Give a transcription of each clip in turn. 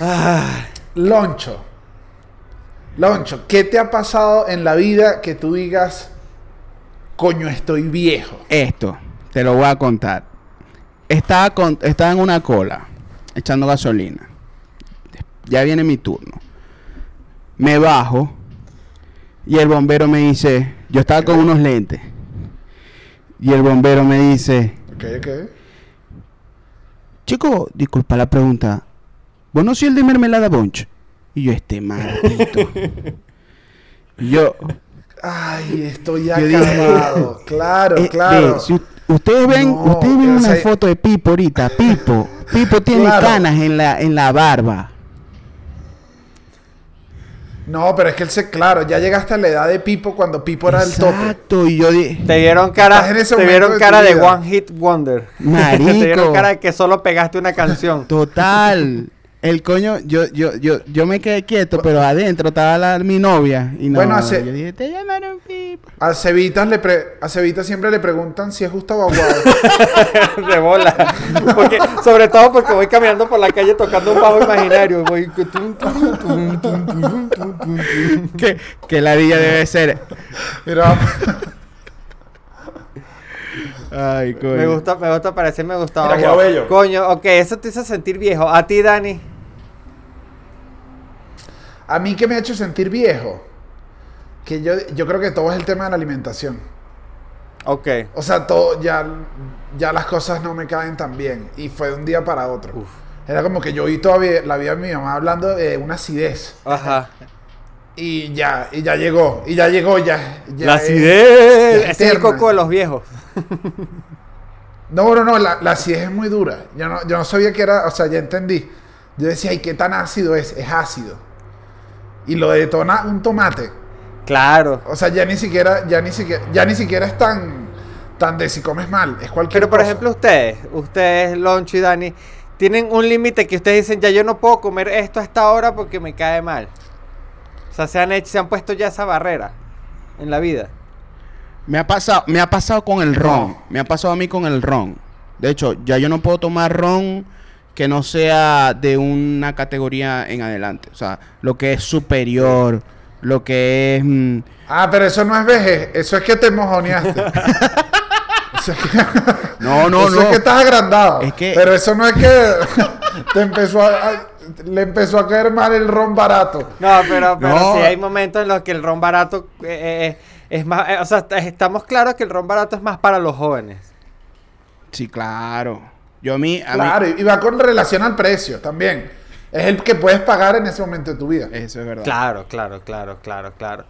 Ah, Loncho. Loncho, ¿qué te ha pasado en la vida que tú digas, coño, estoy viejo? Esto, te lo voy a contar. Estaba, estaba en una cola, echando gasolina. Ya viene mi turno. Me bajo y el bombero me dice, yo estaba con unos lentes. Y el bombero me dice, Ok. chico, disculpa la pregunta. ¿Vos no soy el de mermelada bunch? Y yo, este maldito. Y yo, Ay, estoy acabado. Claro, Eh, claro. si ustedes ven, No, ustedes ven una sea- foto de Pipo ahorita, Pipo, Pipo tiene Claro. canas en la, en la barba. No, pero es que él se, claro, ya llegaste a la edad de Pipo cuando Pipo era el tope. Exacto, y yo dije, Te vieron cara, te vieron de cara de. One Hit Wonder. Marico. te vieron cara de que solo pegaste una canción. total. El coño, yo, yo, yo, yo me quedé quieto, pero adentro estaba la- mi novia. Y no, Bueno, hace- yo dije, te llamaron Pipo. A Cevitas, le pre- a Cevitas siempre le preguntan si es Gustavo Aguado. de bola. Porque, sobre todo porque voy caminando por la calle tocando un bajo imaginario. Voy. tum, tum, tum. Que, que la día debe ser. Mira, Ay, coño. Me gusta, me gusta parecerme Gustavo. Mira qué Aguado. bello. Coño, ok, eso te hizo sentir viejo. A ti, Dani. a mí que me ha hecho sentir viejo, que yo, yo creo que todo es el tema de la alimentación. Ok. O sea, todo, ya, ya las cosas no me caen tan bien. Y fue de un día para otro. Uf. Era como que yo oí todavía la vida de mi mamá hablando de una acidez. Ajá. Y ya, y ya llegó, y ya llegó, ya. ya la acidez. es es el coco de los viejos. No, no, no, la, la acidez es muy dura. Yo no, yo no sabía que era, o sea, ya entendí. Yo decía, ay, ¿qué tan ácido es? Es ácido. Y lo detona un tomate. Claro. O sea, ya ni siquiera, ya ni siquiera, ya ni siquiera es tan, tan de si comes mal. Es cualquier Pero por cosa. ejemplo, ustedes, ustedes, Loncho y Dani, tienen un límite que ustedes dicen, ya yo no puedo comer esto a esta hora porque me cae mal. O sea, se han hecho, se han puesto ya esa barrera en la vida. Me ha pasado, me ha pasado con el ron. Me ha pasado a mí con el ron. De hecho, ya yo no puedo tomar ron que no sea de una categoría en adelante. O sea, lo que es superior, lo que es... mm, Ah, pero eso no es vejez, eso es que te mojoneaste. Eso es que- No, no, eso no. es que estás agrandado. Es que- Pero eso no es que te empezó a, a- le empezó a caer mal el ron barato. No, pero, pero No. sí hay momentos en los que el ron barato eh, eh, es más, eh, o sea, est- estamos claros que el ron barato es más para los jóvenes. Sí, claro. Yo a mí... A Claro, y y va con relación al precio también. Es el que puedes pagar en ese momento de tu vida. Eso es verdad. Claro, claro, claro, claro, claro.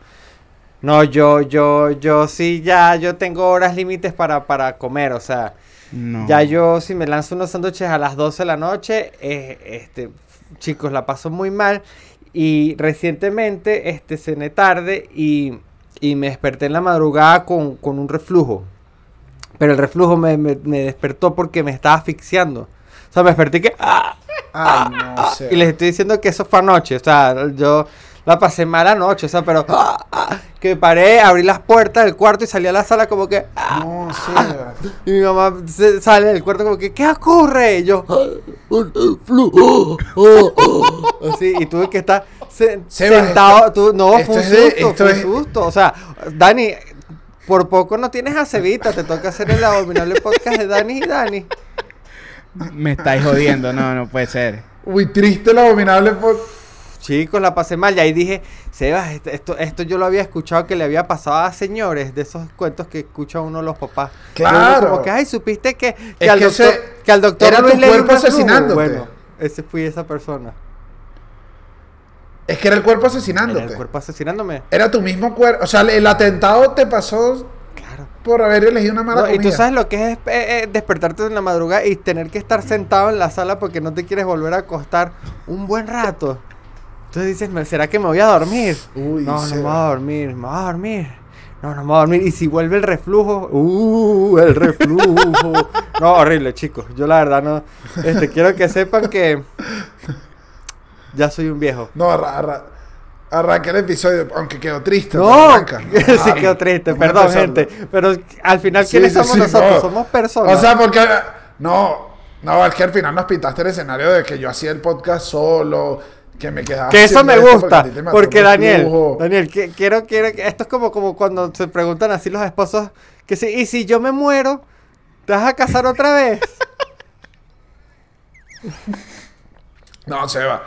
No, yo, yo, yo sí ya, yo tengo horas límites para, para comer, o sea, No. ya yo si me lanzo unos sándwiches a las 12 de la noche, eh, este, chicos, la paso muy mal. Y recientemente, este, cené tarde y, y me desperté en la madrugada con, con un reflujo. Pero el reflujo me, me- me despertó porque me estaba asfixiando. O sea, me desperté que... ¡ah! Ay, no sé. Y les estoy diciendo que eso fue anoche. O sea, yo la pasé mal anoche. O sea, pero ¡ah! ¡ah! que me paré, abrí las puertas del cuarto y salí a la sala como que. ¡ah! No sé. Y mi mamá se- sale del cuarto como que, ¿qué ocurre? Y yo, ¡ah! oh, oh". Así, y tuve que estar se- Sebas, sentado. esto- tú- no, esto fue un es de- susto, esto fue un es- susto. O sea, Dani, por poco no tienes a Cevita. Te toca hacer el abominable podcast de Dani y Dani. Me estáis jodiendo. No, no puede ser. Uy, triste el abominable por... Chicos, la pasé mal. Y ahí dije, Sebas, esto, esto, yo lo había escuchado que le había pasado a señores de esos cuentos que escucha uno los papás. Claro. Como que, ay, supiste que, que Es al que doctor, ese- que al doctor era Luis tu cuerpo asesinándote. Bueno, ese fui esa persona. Es que era el cuerpo Era asesinándote. el cuerpo asesinándome. Era tu mismo cuerpo. O sea, el atentado te pasó Claro. por haber elegido una mala No, y tú sabes lo que es eh, eh, despertarte en la madrugada y tener que estar sentado en la sala porque no te quieres volver a acostar un buen rato. Entonces dices, "¿Me- ¿será que me voy a dormir? Uy, no, no me voy a dormir, me voy a dormir. No, no me voy a dormir. Y si vuelve el reflujo, uh, el reflujo. no, horrible, chicos. Yo la verdad no. Este, quiero que sepan que ya soy un viejo. No, arra- arra- arranca el episodio, aunque quedó triste. No, arranca. sí quedó triste, perdón, gente. Pero al final, Sí, ¿quiénes sí, somos sí, nosotros? no. Somos personas. O sea, porque No, no, es que al final nos pintaste el escenario de que yo hacía el podcast solo, que me quedaba. Que eso me gusta, porque el Daniel, flujo. Daniel, que- quiero, quiero, que- esto es como, como cuando se preguntan así los esposos, que si, y si yo me muero, ¿te vas a casar otra vez? No, Seba.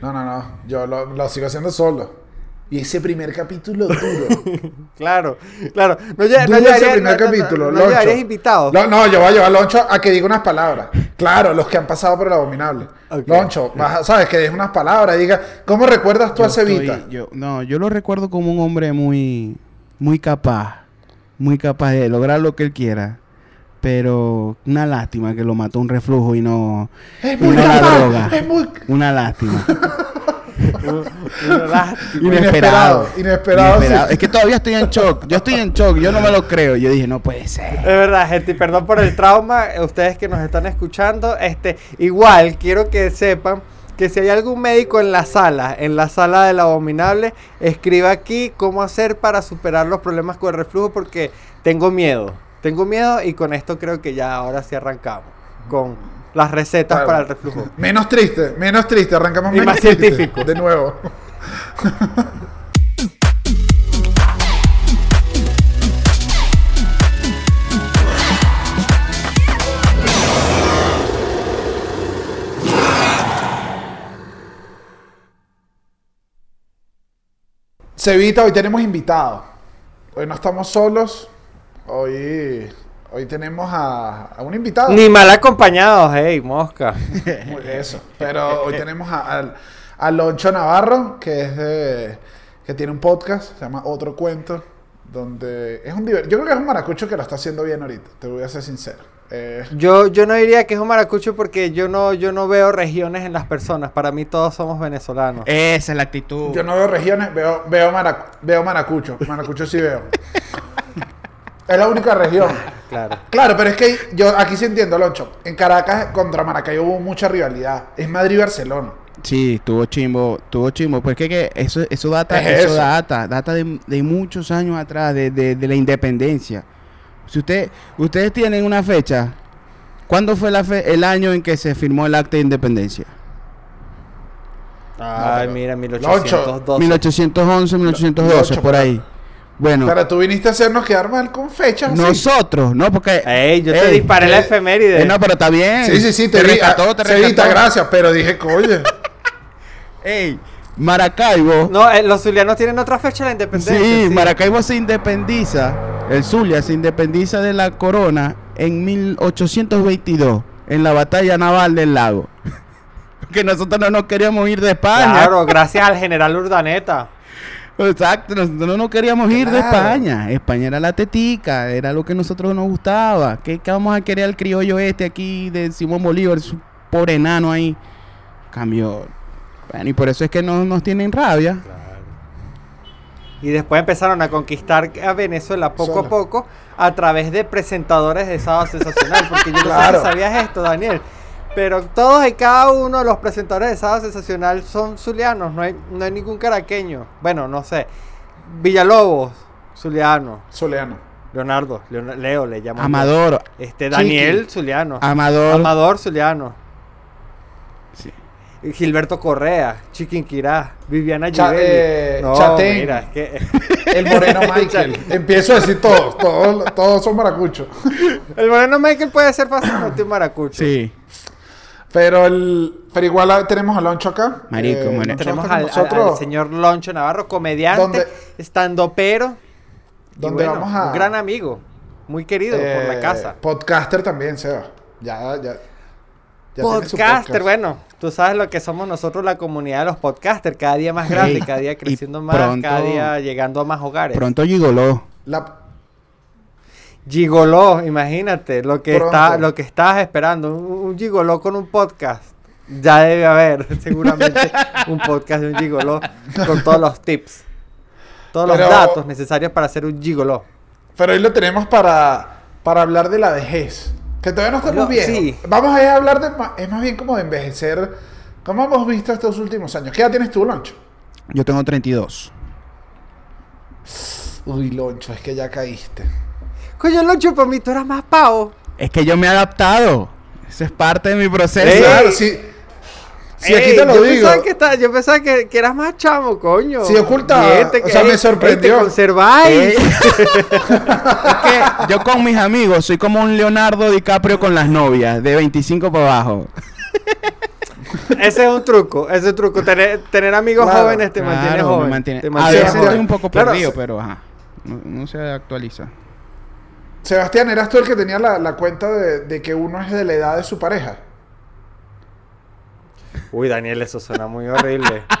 No, no, no. Yo lo, lo sigo haciendo solo. Y ese primer capítulo duro. claro, claro. No, lle- no ese primer no- capítulo. no, invitados. No, no, yo voy a llevar a Loncho a que diga unas palabras. Claro, los que han pasado por el abominable. Loncho, vas sabes, que diga unas palabras, diga, ¿cómo recuerdas tú Yo a Cevita? estoy- yo- no, yo lo recuerdo como un hombre muy, muy capaz, muy capaz de lograr lo que él quiera. Pero una lástima que lo mató un reflujo y no, Es y muy la droga. es muy Una lástima. Inesperado, inesperado, sí. Es que todavía estoy en shock. Yo estoy en shock. Yo no me lo creo. Yo dije, no puede ser. Es verdad, gente, y perdón por el trauma, eh, ustedes que nos están escuchando, este, igual quiero que sepan que si hay algún médico en la sala, en la sala del abominable, escriba aquí cómo hacer para superar los problemas con el reflujo porque tengo miedo, tengo miedo y con esto creo que ya ahora sí arrancamos con las recetas Claro. para el reflujo. Menos triste, menos triste. Arrancamos Y menos más triste. científico. De nuevo. Cevita, hoy tenemos invitados. Hoy no estamos solos. Hoy, hoy tenemos a, a un invitado. Ni mal acompañados, hey, mosca. Eso. Pero hoy tenemos a, al- a Loncho Navarro, que es de, que tiene un podcast, se llama Otro Cuento, donde es un Yo creo que es un maracucho que lo está haciendo bien ahorita, te voy a ser sincero. Eh, Yo, yo no diría que es un maracucho porque yo no, yo no veo regiones en las personas. Para mí todos somos venezolanos. Esa es la actitud. yo no veo regiones, veo, veo, maracu- veo maracucho. Maracucho sí veo. es la única región. Claro. Claro, pero es que yo aquí sí entiendo, Loncho. En Caracas contra Maracay hubo mucha rivalidad. Es Madrid-Barcelona. Sí, tuvo chimbo, tuvo chimbo. Porque que eso, eso data, Es eso, eso. data, data de, de muchos años atrás, de, de- de la independencia. Si usted, ustedes tienen una fecha, ¿cuándo fue la fe- el año en que se firmó el acta de independencia? Ay, pero- mira, Loncho. 1812. 1811, 1812, Loncho, por pero- ahí. Bueno, Pero tú viniste a hacernos quedar mal con fechas. nosotros, ¿no? Porque... Ey, yo te Ey, disparé la efeméride. eh, no, pero está bien. Sí, sí, sí, te, te te Ah, Cevita, rescató. gracias, pero dije, oye. Ey, Maracaibo. No, eh, los zulianos tienen otra fecha de la independencia. Sí, Maracaibo se independiza, el Zulia se independiza de la corona en 1822, en la batalla naval del lago. Que nosotros no nos queríamos ir de España. Claro, gracias al general Urdaneta. Exacto, nosotros no queríamos ir de Claro. España. España era la tetica, era lo que a nosotros nos gustaba. ¿Qué, qué vamos a querer al criollo este aquí de Simón Bolívar, su pobre enano ahí? Cambió. Bueno, y por eso es que no nos tienen rabia. Y después empezaron a conquistar a Venezuela poco Solo. a poco a través de presentadores de Sábado Sensacional. Porque yo no Claro. sé si sabías esto, Daniel. Pero todos y cada uno de los presentadores de Sábado Sensacional son zulianos. No hay, no hay ningún caraqueño. Bueno, no sé. Villalobos, zuliano. Soleano. Leonardo, Leon- Leo le llamo. yo. Amador, Este, Daniel, zuliano. Amador. Amador, zuliano. Sí. Gilberto Correa, Chiquinquirá, Viviana Cha- Givelli. eh, no, Chatén. mira, es que El Moreno Michael. Empiezo a decir todos, todos, todos son maracuchos. el moreno Michael puede ser fácilmente un maracucho. Sí. Pero el, pero igual tenemos a Loncho acá. Marico, Eh, bueno. Loncho Tenemos al, al- al señor Loncho Navarro, comediante, ¿Dónde- estando pero, donde vamos a un gran amigo, muy querido por eh, la casa. Podcaster también, Seba. Ya, ya. ya Podcaster, podcast. bueno, tú sabes lo que somos nosotros, la comunidad de los podcasters, cada día más grande, cada día y creciendo más, pronto- cada día llegando a más hogares. Pronto gigoló. La- Gigoló, imagínate, lo que Pronto. está, lo que estabas esperando, un, un gigoló con un podcast. Ya debe haber seguramente un podcast de un gigoló con todos los tips, todos Pero- los datos necesarios para hacer un gigoló. pero hoy lo tenemos para, para hablar de la vejez. Que todavía no estamos bien. sí. Vamos a ir a hablar de. Es más bien como de envejecer. ¿Cómo hemos visto estos últimos años? ¿Qué edad tienes tú, Loncho? Yo tengo 32. Uy, Loncho, es que ya caíste. Coño, mí tú eras más pavo. Es que yo me he adaptado. Eso es parte de mi proceso. Ey. Claro, sí. Si aquí Ey, te lo yo digo. Pensaba que está- yo pensaba que, que eras más chamo, coño. Sí, ocultaba. Bien, O sea, me sorprendió. ey, te conserváis. Es que yo con mis amigos soy como un Leonardo DiCaprio con las novias, de 25 para abajo. Ese es un truco, ese es un truco. Tener, tener amigos Claro, jóvenes te mantiene Claro, me joven. mantiene- te A mantiene veces joven. estoy un poco perdido, pero ajá. No, no se actualiza. Sebastián, eras tú el que tenía la, la cuenta de, de que uno es de la edad de su pareja. Uy, Daniel, eso suena muy horrible.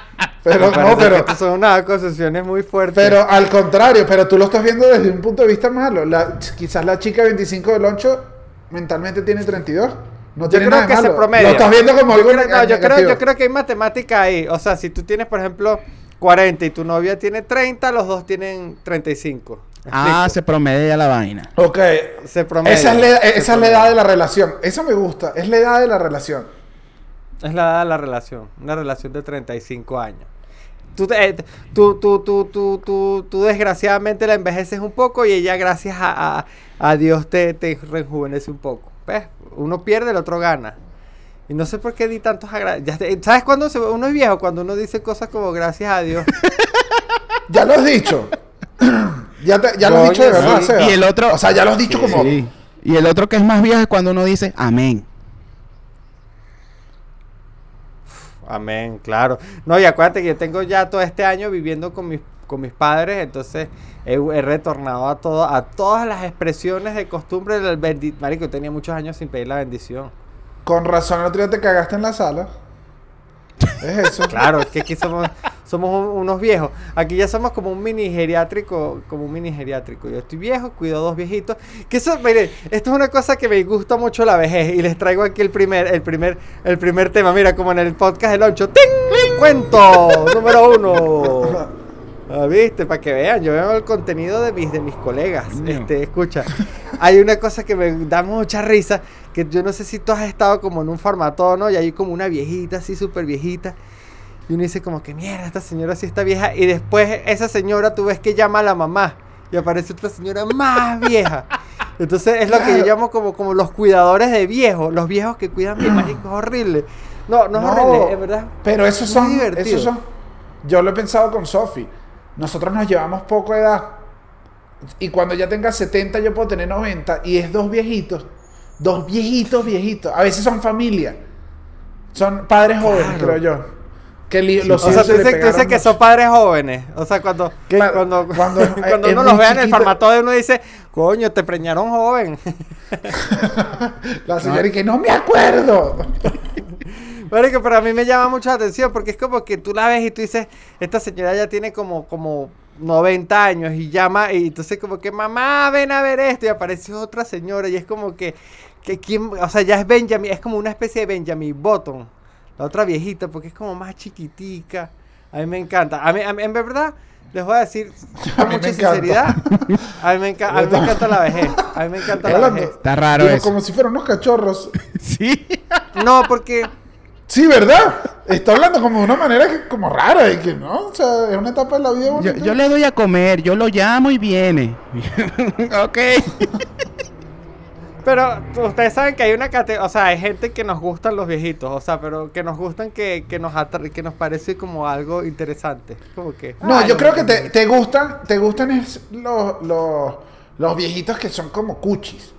Pero Me no, pero, son unas acusaciones muy fuertes. pero al contrario, pero tú lo estás viendo desde un punto de vista malo. La- quizás la chica 25 del 8 mentalmente tiene 32. No yo tiene creo nada que se malo. promedia. Lo estás viendo como algo yo creo, no, yo, creo, yo creo que hay matemática ahí. O sea, si tú tienes, por ejemplo, 40 y tu novia tiene 30, los dos tienen 35. ¿Me Ah, se promedia la vaina. Ok. se promedia. Esa es, la, esa es la edad de la relación. Eso me gusta. Es la edad de la relación. Es la edad de la relación. Una relación de 35 años. Tú, te- eh, tú, tú, tú, tú, tú, tú desgraciadamente la envejeces un poco y ella gracias a, a- a Dios te, te rejuvenece un poco. ¿Ves? Uno pierde, el otro gana. Y no sé por qué di tantos agra- ya te- ¿Sabes cuándo se- uno es viejo? Cuando uno dice cosas como gracias a Dios. Ya lo has dicho. ya te- ya lo has dicho de verdad, sí. Seba. Y el otro- O sea, ya lo has dicho como. Sí. Y el otro que es más viejo es cuando uno dice amén. Amén, claro. No, y acuérdate que yo tengo ya todo este año viviendo con mis, con mis padres, entonces he, he retornado a todo, a todas las expresiones de costumbre del bendito. Marico, yo tenía muchos años sin pedir la bendición. Con razón, el otro día te cagaste en la sala. Es eso. Claro, es que aquí somos, somos un- unos viejos. Aquí ya somos como un mini geriátrico, como un mini geriátrico. Yo estoy viejo, cuido dos viejitos. Que eso, mire, esto es una cosa que me gusta mucho la vejez. Y les traigo aquí el primer, el primer, el primer tema. Mira, como en el podcast del 8. ¡Ting! Cuento número uno. Ah, ¿Viste? Para que vean, yo veo el contenido de mis, de mis colegas. Este, escucha, hay una cosa que me da mucha risa, que yo no sé si tú has estado como en un farmatono y hay como una viejita, así súper viejita. Y uno dice como que mierda, esta señora sí está vieja. Y después esa señora tú ves que llama a la mamá. Y aparece otra señora más vieja. Entonces es lo que yo llamo como, como los cuidadores de viejos. Los viejos que cuidan bien, marico, es horrible. No, no es horrible, es verdad. Pero esos son, esos son. Yo lo he pensado con Sofi. Nosotros nos llevamos poco edad. Y cuando ya tenga 70, yo puedo tener 90. Y es dos viejitos. Dos viejitos, viejitos. A veces son familia. Son padres jóvenes, Claro. creo yo. Que li- los O sea, tú dices, tú dices pegaron que son padres jóvenes. O sea, cuando, cuando, cuando cuando es uno los vea en el farmatodo, uno dice, coño, te preñaron joven. La señora y que no me acuerdo. Marico, pero a mí me llama mucho la atención porque es como que tú la ves y tú dices, esta señora ya tiene como, como 90 años y llama y entonces como que mamá, ven a ver esto y aparece otra señora y es como que, que quién, o sea, ya es Benjamin, es como una especie de Benjamin Button, la otra viejita porque es como más chiquitica. A mí me encanta. A mí, a mí- en verdad, les voy a decir con mucha encanta. sinceridad, a mí, me enca- a mí me encanta la vejez. A mí me encanta la vejez. Está raro Digo, eso. como si fueran unos cachorros. Sí. No, porque... Sí, ¿verdad? Está hablando como de una manera que, como rara y que no, o sea, es una etapa de la vida Yo, yo le doy a comer, yo lo llamo y viene. ok. Pero ustedes saben que hay una categoría, o sea, hay gente que nos gustan los viejitos, o sea, pero que nos gustan que, que nos atra- que nos parece como algo interesante. Como que. No, ah, yo creo que te, te gustan, te gustan es los, los, los viejitos que son como cuchis.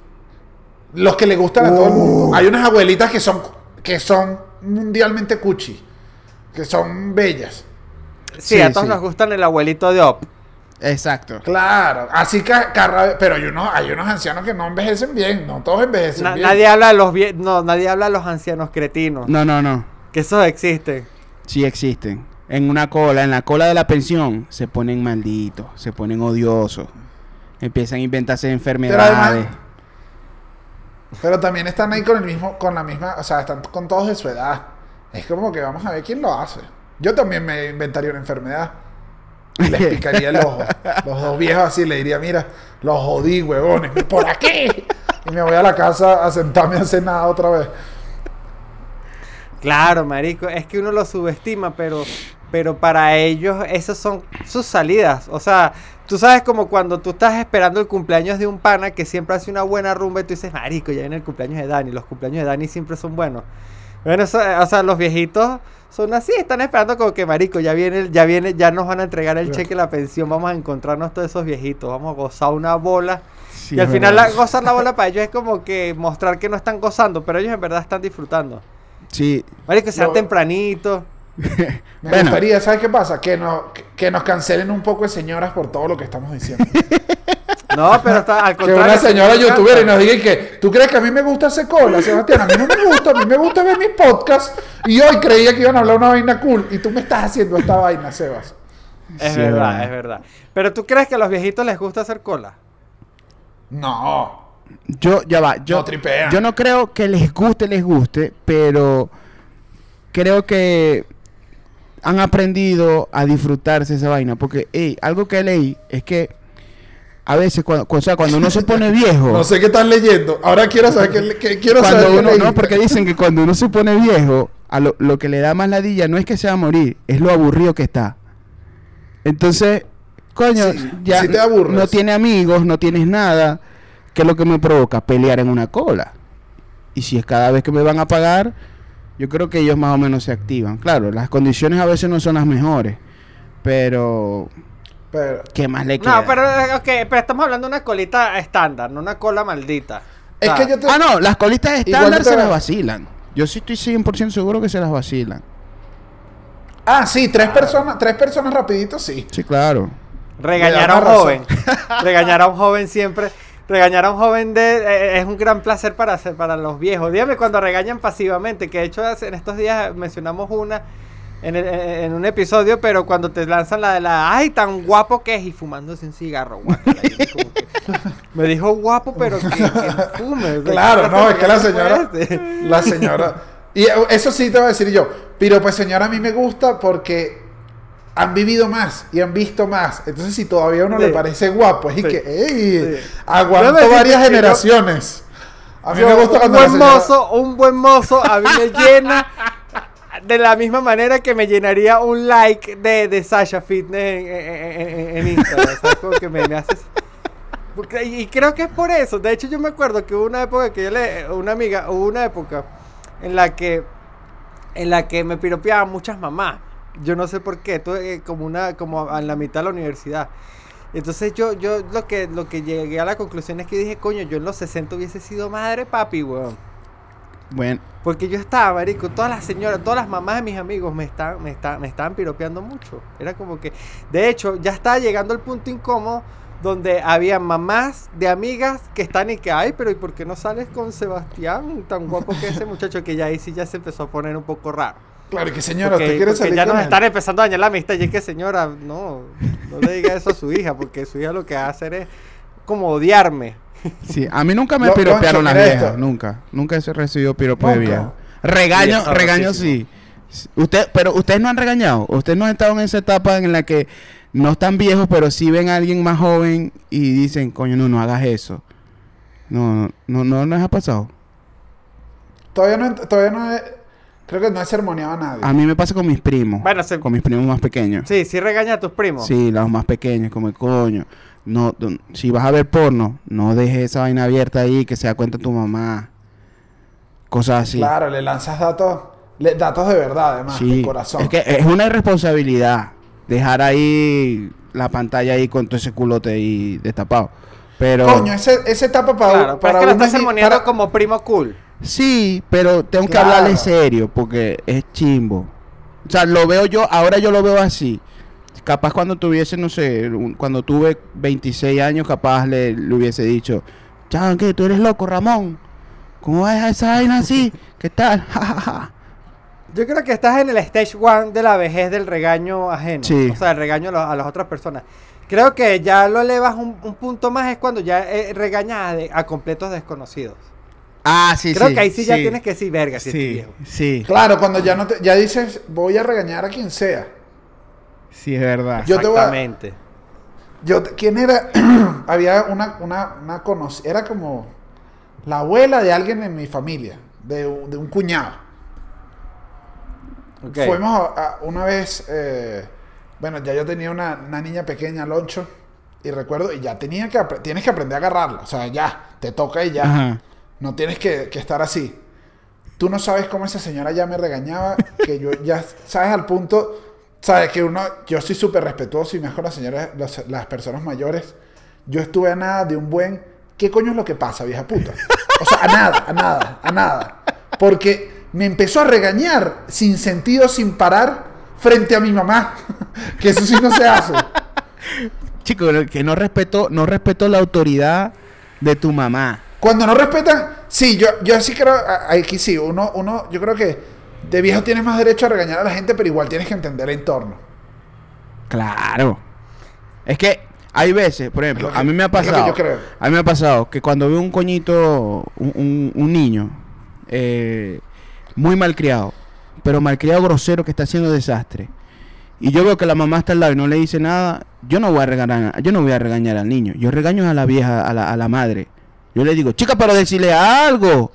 Los que le gustan a todo el mundo. Hay unas abuelitas que son, que son mundialmente cuchis. Que son bellas. Sí, sí, a todos sí. nos gustan el abuelito de Op. Exacto. Claro, así que carra- pero hay unos, hay unos ancianos que no envejecen bien, no todos envejecen Na- bien. nadie habla de los vie no, nadie habla de los ancianos cretinos. No, no, no. Que esos existen. Sí existen. En una cola, en la cola de la pensión, se ponen malditos, se ponen odiosos. Empiezan a inventarse enfermedades. Pero también están ahí con el mismo, con la misma, o sea, están con todos de su edad. Es como que vamos a ver quién lo hace. Yo también me inventaría una enfermedad. Les picaría el ojo. Los dos viejos así le diría, mira, los jodí, huevones, por aquí. Y me voy a la casa a sentarme a nada otra vez. Claro, marico, es que uno lo subestima, pero pero para ellos esas son sus salidas. O sea, tú sabes como cuando tú estás esperando el cumpleaños de un pana que siempre hace una buena rumba y tú dices, marico, ya viene el cumpleaños de Dani, los cumpleaños de Dani siempre son buenos. Bueno, o sea, los viejitos son así, están esperando como que marico, ya viene, ya viene, ya nos van a entregar el cheque, la pensión, vamos a encontrarnos todos esos viejitos, vamos a gozar una bola. Sí, y al final la- gozar la bola para ellos es como que mostrar que no están gozando, pero ellos en verdad están disfrutando. Sí. Marico, sean Lo- tempranito. Me Bueno. gustaría, ¿sabes qué pasa? Que, no, que, que nos cancelen un poco de señoras por todo lo que estamos diciendo. No, pero está al que contrario. una señora youtuber y nos diga que tú crees que a mí me gusta hacer cola, Sebastián. A mí no me gusta, a mí me gusta ver mis podcasts. Y hoy creía que iban a hablar una vaina cool. Y tú me estás haciendo esta vaina, Sebas. Es Sí, verdad, verdad. es verdad. Pero tú crees que a los viejitos les gusta hacer cola. No. Yo, ya va, yo, No tripean. yo no creo que les guste, les guste, pero creo que han aprendido a disfrutarse esa vaina. Porque, ey, algo que leí es que a veces, cuando, o sea, cuando uno se pone viejo, No sé qué están leyendo. Ahora quiero saber qué, qué- quiero cuando saber qué uno, no, porque dicen que cuando uno se pone viejo, a lo, lo que le da más ladilla no es que se va a morir, es lo aburrido que está. Entonces, coño, Sí, ya sí te no tiene amigos, no tienes nada, que es lo que me provoca pelear en una cola. Y si es cada vez que me van a pagar, yo creo que ellos más o menos se activan. Claro, las condiciones a veces no son las mejores, pero Pero- ¿qué más le queda? No, pero, eh, ok, pero estamos hablando de una colita estándar, no una cola maldita. es sea, que yo te... Ah, no, las colitas estándar se las vacilan. Yo sí estoy 100% seguro que se las vacilan. Ah, sí, tres personas, tres personas rapidito, sí. Sí, claro. Regañar a un joven. regañar a un joven siempre. Regañar a un joven de, eh, es un gran placer para, hacer- para los viejos. Dígame cuando regañan pasivamente, que de hecho en estos días mencionamos una en, el- en- un episodio, pero cuando te lanzan la de la, ay, tan guapo que es, y fumándose un cigarro, que, me dijo guapo, pero que, que fume. Claro, ¿qué no, es que la señora, este? la señora, y eh, eso sí te voy a decir yo, pero pues señora a mí me gusta porque han vivido más y han visto más, entonces si todavía a uno le parece guapo, es Sí. que, ey, Sí. decirte varias que yo- generaciones. A mí me gusta un cuando la buen señora- mozo, un buen mozo a mí me llena de la misma manera que me llenaría un like de, de Sasha Fitness en, en- en- en Instagram. ¿sabes? Como que me, me haces... Y creo que es por eso. De hecho, yo me acuerdo que hubo una época que yo le... Una amiga, hubo una época en la que... En la que me piropeaban muchas mamás. Yo no sé por qué. Tuve eh, como una... Como en la mitad de la universidad. Entonces yo, yo lo que, lo que llegué a la conclusión es que dije, coño, yo en los 60 hubiese sido madre papi, weón. Bueno, Porque yo estaba, marico, todas las señoras, todas las mamás de mis amigos me están, me están, me estaban piropeando mucho. Era como que, de hecho, ya estaba llegando el punto incómodo donde había mamás de amigas que están y que, ay, pero ¿y por qué no sales con Sebastián? Tan guapo que es ese muchacho que ya ahí sí ya se empezó a poner un poco raro. Claro que señora, Porque, ¿usted quiere porque salir ya con nos él? están empezando a dañar la amistad. Y es que, señora, no, no le diga eso a su hija, porque su hija lo que va a hacer es como odiarme. sí, a mí nunca me Lo- piropearon las viejas, nunca. Nunca he recibido piropo de vieja. Regaño, Sí, regaño sí. Usted, pero ustedes no han regañado. Ustedes no han estado en esa etapa en la que no están viejos, pero sí ven a alguien más joven y dicen, coño, no, no hagas eso. No, no, no, no les ha pasado. Todavía no, todavía no he- creo que no he sermoneado a nadie. A mí me pasa con mis primos. Bueno, se- Con mis primos más pequeños. Sí, sí regaña a tus primos. Sí, los más pequeños, como coño. No, don- si vas a ver porno, no dejes esa vaina abierta ahí que se da cuenta tu mamá. Cosas así. Claro, le lanzas datos, le- datos de verdad, además, Sí, de corazón. es que es una irresponsabilidad dejar ahí la pantalla ahí con todo ese culote ahí destapado. Pero Coño, ese, esa etapa para, Claro, pero para es que lo estás es sermoneando para- como primo cool. Sí, pero tengo que hablarle serio porque es chimbo. O sea, lo veo yo, ahora yo lo veo así. Capaz cuando tuviese, no sé, un- cuando tuve 26 años, capaz le, le hubiese dicho, Chan, que tú eres loco, Ramón. ¿Cómo vas a esa vaina así? ¿Qué tal? Yo creo que estás en el stage one de la vejez del regaño ajeno. Sí. O sea, el regaño a, lo- a las otras personas. Creo que ya lo elevas un, un punto más es cuando ya eh, regañas a, de- a completos desconocidos. Ah, sí, Creo sí. que ahí sí, ya tienes que decir verga si Sí, viejo. sí, Claro, cuando ya no te, ya dices, voy a regañar a quien sea. sí, es verdad. Yo te voy a- Exactamente. Yo, te- ¿quién era? Había una, una, una conocida, era como la abuela de alguien en mi familia, de, un- de un cuñado. Ok. fuimos a- a- una vez, eh, bueno, ya yo tenía una, una niña pequeña, Loncho, y recuerdo, y ya tenía que, tienes que aprender a agarrarla, o sea, ya, te toca y ya, Ajá. No tienes que, estar así. Tú no sabes cómo esa señora ya me regañaba, que yo ya, sabes, al punto, sabes, que uno, yo soy súper respetuoso y mejor las señoras, las, personas mayores, yo estuve a nada de un buen, ¿qué coño es lo que pasa, vieja puta? O sea, a nada, a nada, a nada. Porque me empezó a regañar sin sentido, sin parar, frente a mi mamá. que eso sí no se hace. Chico, que no respetó, no respetó la autoridad de tu mamá. Cuando no respetan, sí, yo, yo sí creo, aquí sí, uno, uno, yo creo que de viejo tienes más derecho a regañar a la gente, pero igual tienes que entender el entorno. Claro. Es que hay veces, por ejemplo, que- a mí me ha pasado. yo creo. A mí me ha pasado que cuando veo un coñito, un, un- un niño, eh, muy malcriado, pero malcriado grosero que está haciendo desastre, y yo veo que la mamá está al lado y no le dice nada, yo no voy a regañar, yo no voy a regañar al niño, yo regaño a la vieja, a la, a la madre. Yo le digo, chica, pero decirle algo.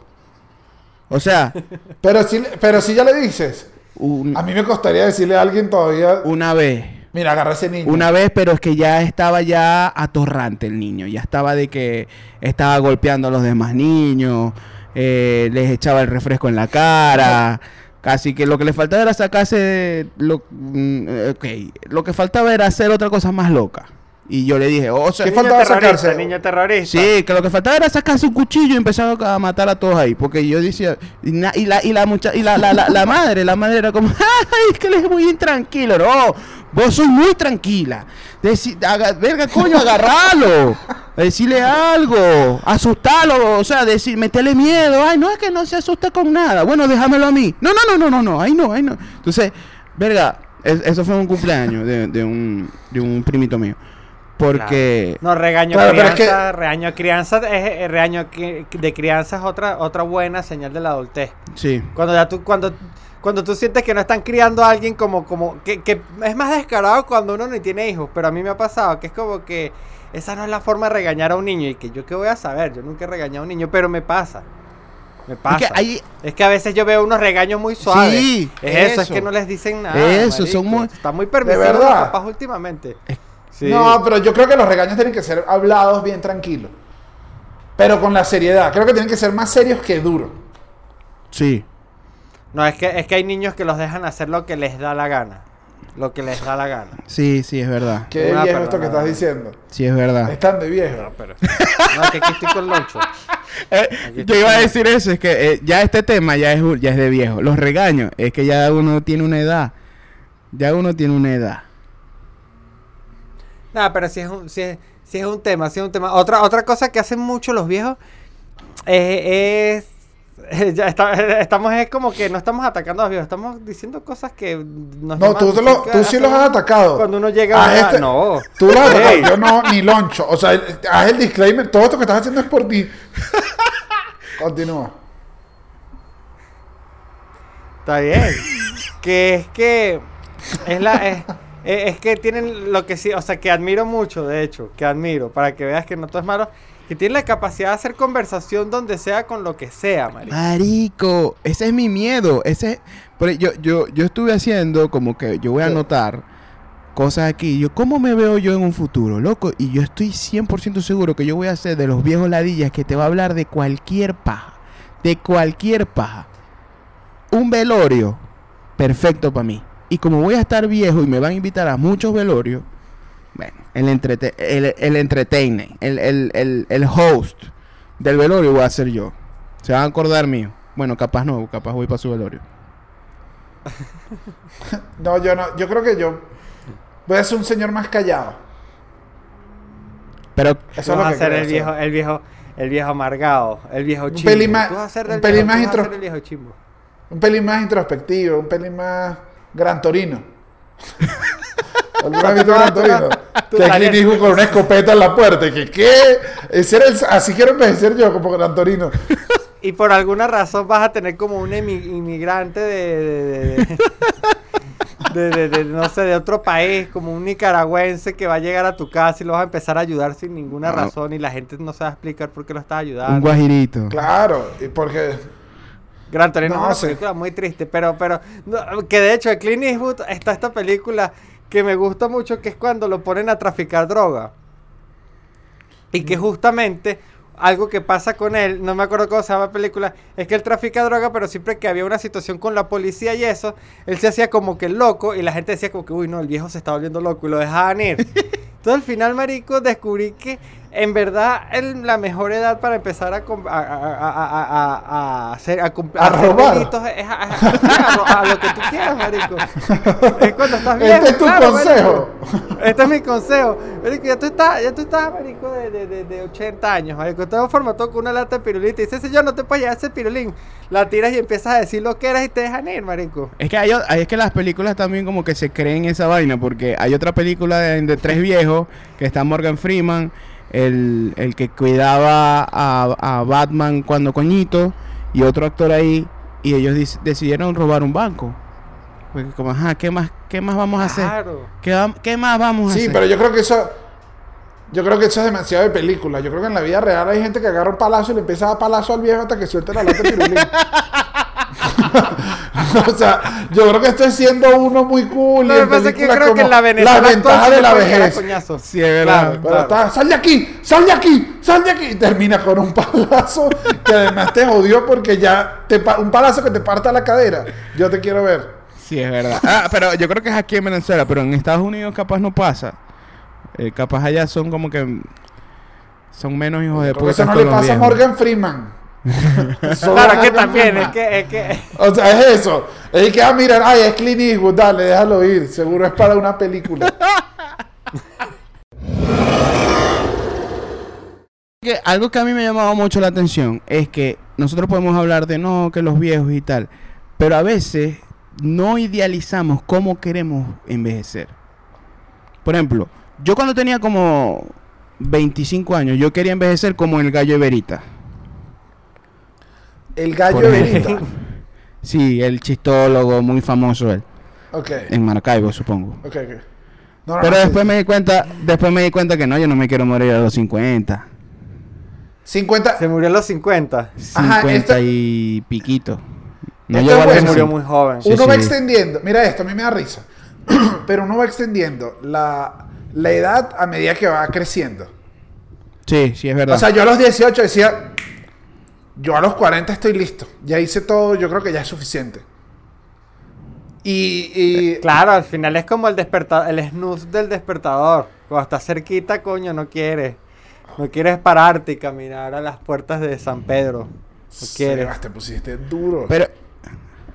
O sea, Pero si, pero si ya le dices, un- a mí me costaría decirle a alguien todavía, una vez. mira, agarra ese niño. Una vez, pero es que ya estaba ya atorrante el niño. Ya estaba de que estaba golpeando a los demás niños, eh, les echaba el refresco en la cara. Casi que lo que le faltaba era sacarse. Lo, mm, eh, ok, lo que faltaba era hacer otra cosa más loca. Y yo le dije, o sea, ¿Qué faltaba sacarse? niño terrorista. Sí, que lo que faltaba era sacarse un cuchillo y empezar a matar a todos ahí. Porque yo decía, y, na- y la, y la, mucha, y la, la, la, la madre, la madre era como, ay, es que él es muy intranquilo. No, vos sos muy tranquila. Deci haga- verga, coño, agarralo. Decirle algo, asustarlo, o sea, decir, meterle miedo. Ay, no es que no se asusta con nada. Bueno, déjamelo a mí. No, no, no, no, no, no, ahí no, ahí no. Entonces, verga, es- eso fue un cumpleaños de, de un, de un primito mío. Porque... No, regaño Claro, pero es crianza, regaño crianza es eh, regaño de crianza es otra otra buena señal de la adultez. Sí. Cuando ya tú cuando cuando tú sientes que no están criando a alguien como como que, que es más descarado cuando uno ni tiene hijos, pero a mí me ha pasado que es como que esa no es la forma de regañar a un niño y que yo qué voy a saber, yo nunca he regañado a un niño, pero me pasa. Me pasa. que hay- Es que a veces yo veo unos regaños muy suaves. Sí, es eso, es que no les dicen nada. Eso, son muy- Está muy permisivo los papás últimamente. Sí. No, pero yo creo que los regaños tienen que ser hablados bien tranquilos. Pero con la seriedad. Creo que tienen que ser más serios que duros. Sí. No, es que, es que hay niños que los dejan hacer lo que les da la gana. Lo que les da la gana. Sí, sí, es verdad. Qué Una viejo esto que estás diciendo. Sí, es verdad. Están de viejo. pero... No, que aquí estoy con Loncho. Eh, yo iba a decir eso, es que eh, ya este tema ya es, ya es de viejo. Los regaños, es que ya uno tiene una edad. Ya uno tiene una edad. Nada, pero si es un, si es, si es un tema, si es un tema. Otra, otra cosa que hacen mucho los viejos eh, es. ya está- estamos es como que no estamos atacando a los viejos, estamos diciendo cosas que nos No, tú, lo- tú sí los has atacado. Cuando uno llega a este- No. Tú los has atacado. Yo no, ni loncho. O sea, haz el disclaimer. Todo esto que estás haciendo es por ti. Continúa. Está bien. que es que es la es, es- es que tienen lo que sí, o sea, que admiro mucho, de hecho, que admiro para que veas que no todo es malo, que tienen la capacidad de hacer conversación donde sea con lo que sea, marico. Marico, ese es mi miedo. Ese es- pero yo, yo, yo estuve haciendo como que yo voy a anotar cosas aquí. Yo, ¿cómo me veo yo en un futuro, loco? Y yo estoy 100% seguro que yo voy a ser de los viejos ladillas que te va a hablar de cualquier paja. De cualquier paja. Un velorio, perfecto para mí. Y como voy a estar viejo y me van a invitar a muchos velorios, bueno, el, entrete el, el entertainer, el, el, el, el host del velorio voy a ser yo. Se van a acordar mío. Bueno, capaz no, capaz voy para su velorio. No, yo no. Yo creo que yo voy a ser un señor más callado. Pero Eso vas a que ser el viejo, el viejo, el viejo amargado, el viejo Un chimbo. pelín más- un el pelín más vas a intro-. Un más introspectivo, un pelín más Gran Torino. ¿Alguna vez visto Gran Torino? Que aquí dijo con una escopeta en la puerta. y Que qué? Ese era el- así quiero envejecer yo como Gran Torino. Y por alguna razón vas a tener como un inmigrante de de, de- de- de- de- no sé, de otro país, como un nicaragüense que va a llegar a tu casa y lo vas a empezar a ayudar sin ninguna razón y la gente no se va a explicar por qué lo estás un ayudando. guajirito. Claro, y porque Gran Torino No, es una sí. película muy triste, pero, pero, no, que de hecho, en Clint Eastwood está esta película que me gusta mucho, que es cuando lo ponen a traficar droga. Y que justamente algo que pasa con él, no me acuerdo cómo se llama la película, es que él trafica droga, pero siempre que había una situación con la policía y eso, él se hacía como que loco y la gente decía como que, uy, no, el viejo se está volviendo loco y lo dejaban ir. Entonces al final, marico, descubrí que en verdad el- la mejor edad para empezar a, a, a- a- a- a- a hacer, a, robar. delitos es a, a- a- a ro- a lo que tú quieras, marico. Es cuando estás viejo. Este es tu claro, consejo. marico. Este es mi consejo. Marico, ya tú estás, ya tú estás, marico, de, de, de, de 80 años, marico. Te formato con una lata de pirulita y dice, señor, no te puedes llevar ese pirulín. La tiras y empiezas a decir lo que eres y te dejan ir, marico. Es que hay, es que las películas también como que se creen esa vaina, porque hay otra película de, de tres viejos, que está Morgan Freeman, el, el que cuidaba a, a Batman cuando coñito, y otro actor ahí, y ellos decidieron robar un banco. Porque como, ajá, ¿qué más, qué más vamos a hacer? Claro. ¿Qué, qué más vamos a Sí, hacer? pero yo creo que eso. Yo creo que eso es demasiado de película. Yo creo que en la vida real hay gente que agarra un palazo y le empieza a dar palazo al viejo hasta que suelte la lata de. o sea, yo creo que estoy siendo uno muy cool. Y en pasa es que yo creo que en la Venezuela Las ventajas de la vejez. Sí, es verdad. Claro, Pero claro. está, sal de aquí, sal de aquí, sal de aquí. Y termina con un palazo que además te jodió porque ya te pa- un palazo que te parta la cadera. Yo te quiero ver. Sí, es verdad. Ah, pero yo creo que es aquí en Venezuela, pero en Estados Unidos capaz no pasa. Eh, capaz allá son como que son menos hijos de puta. eso no le pasa a. Morgan Freeman. Claro, que también, es que, es que... O sea, es eso. Es que, ah, mira, ay, es Clint Eastwood, dale, déjalo ir. Seguro es para una película. Que algo que a mí me ha llamado mucho la atención es que nosotros podemos hablar de no, que los viejos y tal, pero a veces no idealizamos cómo queremos envejecer. Por ejemplo, yo cuando tenía como 25 años, yo quería envejecer como el gallo Iberita. El gallo de. Sí, el chistólogo muy famoso él, Ok, en Maracaibo, supongo. ok, ok. No, no, Pero no, después sí. me di cuenta, después me di cuenta que no, yo no me quiero morir a los 50, 50. Se murió a los 50. 50 Ajá, esta- y piquito. No Esto llegó a los murió 60. muy joven. Sí, uno va sí. extendiendo. Mira esto, a mí me da risa. Pero uno va extendiendo la, la edad a medida que va creciendo. Sí, sí, es verdad. O sea, yo a los 18 decía, yo a los 40 estoy listo. Ya hice todo, yo creo que ya es suficiente. Y, y Claro, al final es como el despertador, el snooze del despertador. Cuando estás cerquita, coño, no quieres. No quieres pararte y caminar a las puertas de San Pedro. No quieres. Sebas, te pusiste duro. Pero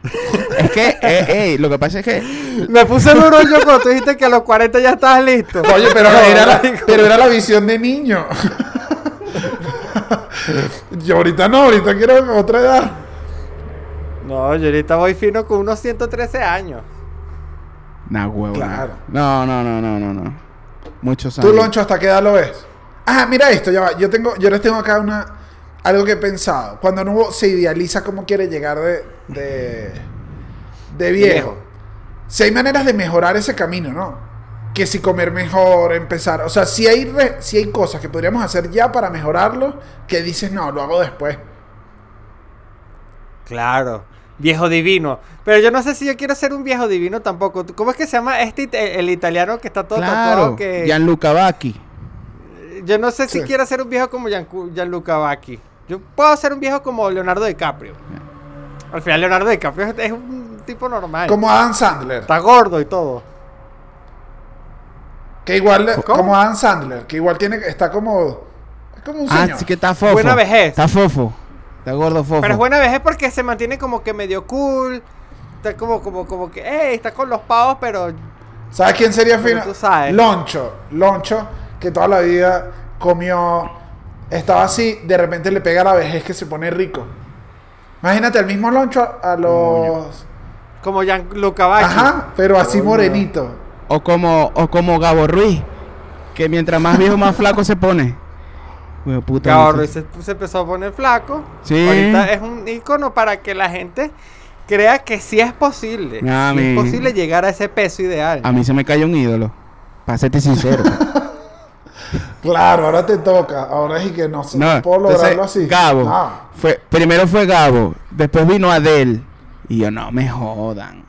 es que, eh, ey, lo que pasa es que Me puse duro yo cuando tú dijiste que a los 40 ya estabas listo. Oye, pero, No, era la, pero era la visión de niño. yo ahorita no, ahorita quiero otra edad. No, yo ahorita voy fino con unos 113 años. nah, huevo. Claro. No, no, no, no, no, no. Muchos ¿Tú, años. Loncho, hasta qué edad lo ves? Ah, mira esto, ya va. Yo, tengo, yo les tengo acá una, algo que he pensado. Cuando uno se idealiza cómo quiere llegar de, de, de viejo. Viejo. Si hay maneras de mejorar ese camino, ¿no? Que si comer mejor, empezar. O sea, si hay, re- si hay cosas que podríamos hacer ya para mejorarlo, que dices, no, lo hago después. Claro. Viejo divino. Pero yo no sé si yo quiero ser un viejo divino tampoco. ¿Cómo es que se llama este el italiano que está todo Claro, tatuado que Gianluca Vacchi. Yo no sé si Sí. quiero ser un viejo como Gianluca Vacchi. Yo puedo ser un viejo como Leonardo DiCaprio. Al final Leonardo DiCaprio es un tipo normal. Como Adam Sandler. Está gordo y todo. Que igual, como Adam Sandler, que igual tiene, está como, es como un Ah, señor. sí que está fofo. Buena vejez. Está fofo. Está gordo fofo. Pero es buena vejez porque se mantiene como que medio cool. Está como, como, como que, hey, está con los pavos, pero ¿Sabes quién sería fino? tú sabes. Loncho. Loncho, que toda la vida comió, estaba así, de repente le pega la vejez que se pone rico. Imagínate el mismo Loncho a, los... como Gianluca Vacchi. Ajá, pero así morenito. O como, o como Gabo Ruiz. Que mientras más viejo, más flaco se pone. Puta, Gabo Ruiz se, se empezó a poner flaco. Sí. Ahorita es un icono para que la gente crea que sí es posible. Ah, sí es posible llegar a ese peso ideal. A mí se me cayó un ídolo. Para serte sincero. Claro, ahora te toca. Ahora es y que no, sé, no, No, puedo entonces, lograrlo así. Gabo. No. Fue, primero fue Gabo, después vino Adel. Y yo, no me jodan.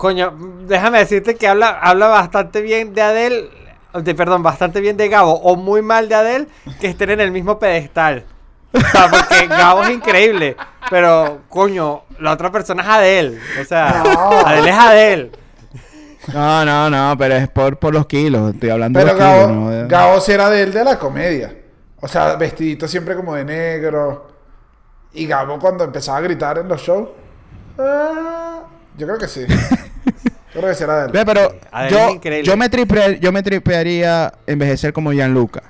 Coño, déjame decirte que habla, habla bastante bien de Adel, de, perdón, bastante bien de Gabo, o muy mal de Adel, que estén en el mismo pedestal. O sea, porque Gabo es increíble, pero coño, la otra persona es Adel. O sea, No. Adel es Adel. No, no, no, pero es por, por los kilos. Estoy hablando Pero de kilos, Gabo, ¿no? De- Gabo sí era de él de la comedia. O sea, vestidito siempre como de negro. Y Gabo cuando empezaba a gritar en los shows. ah, yo creo que sí. Yo creo que de pero yo, yo, me tripe- yo me tripearía envejecer como Gianluca.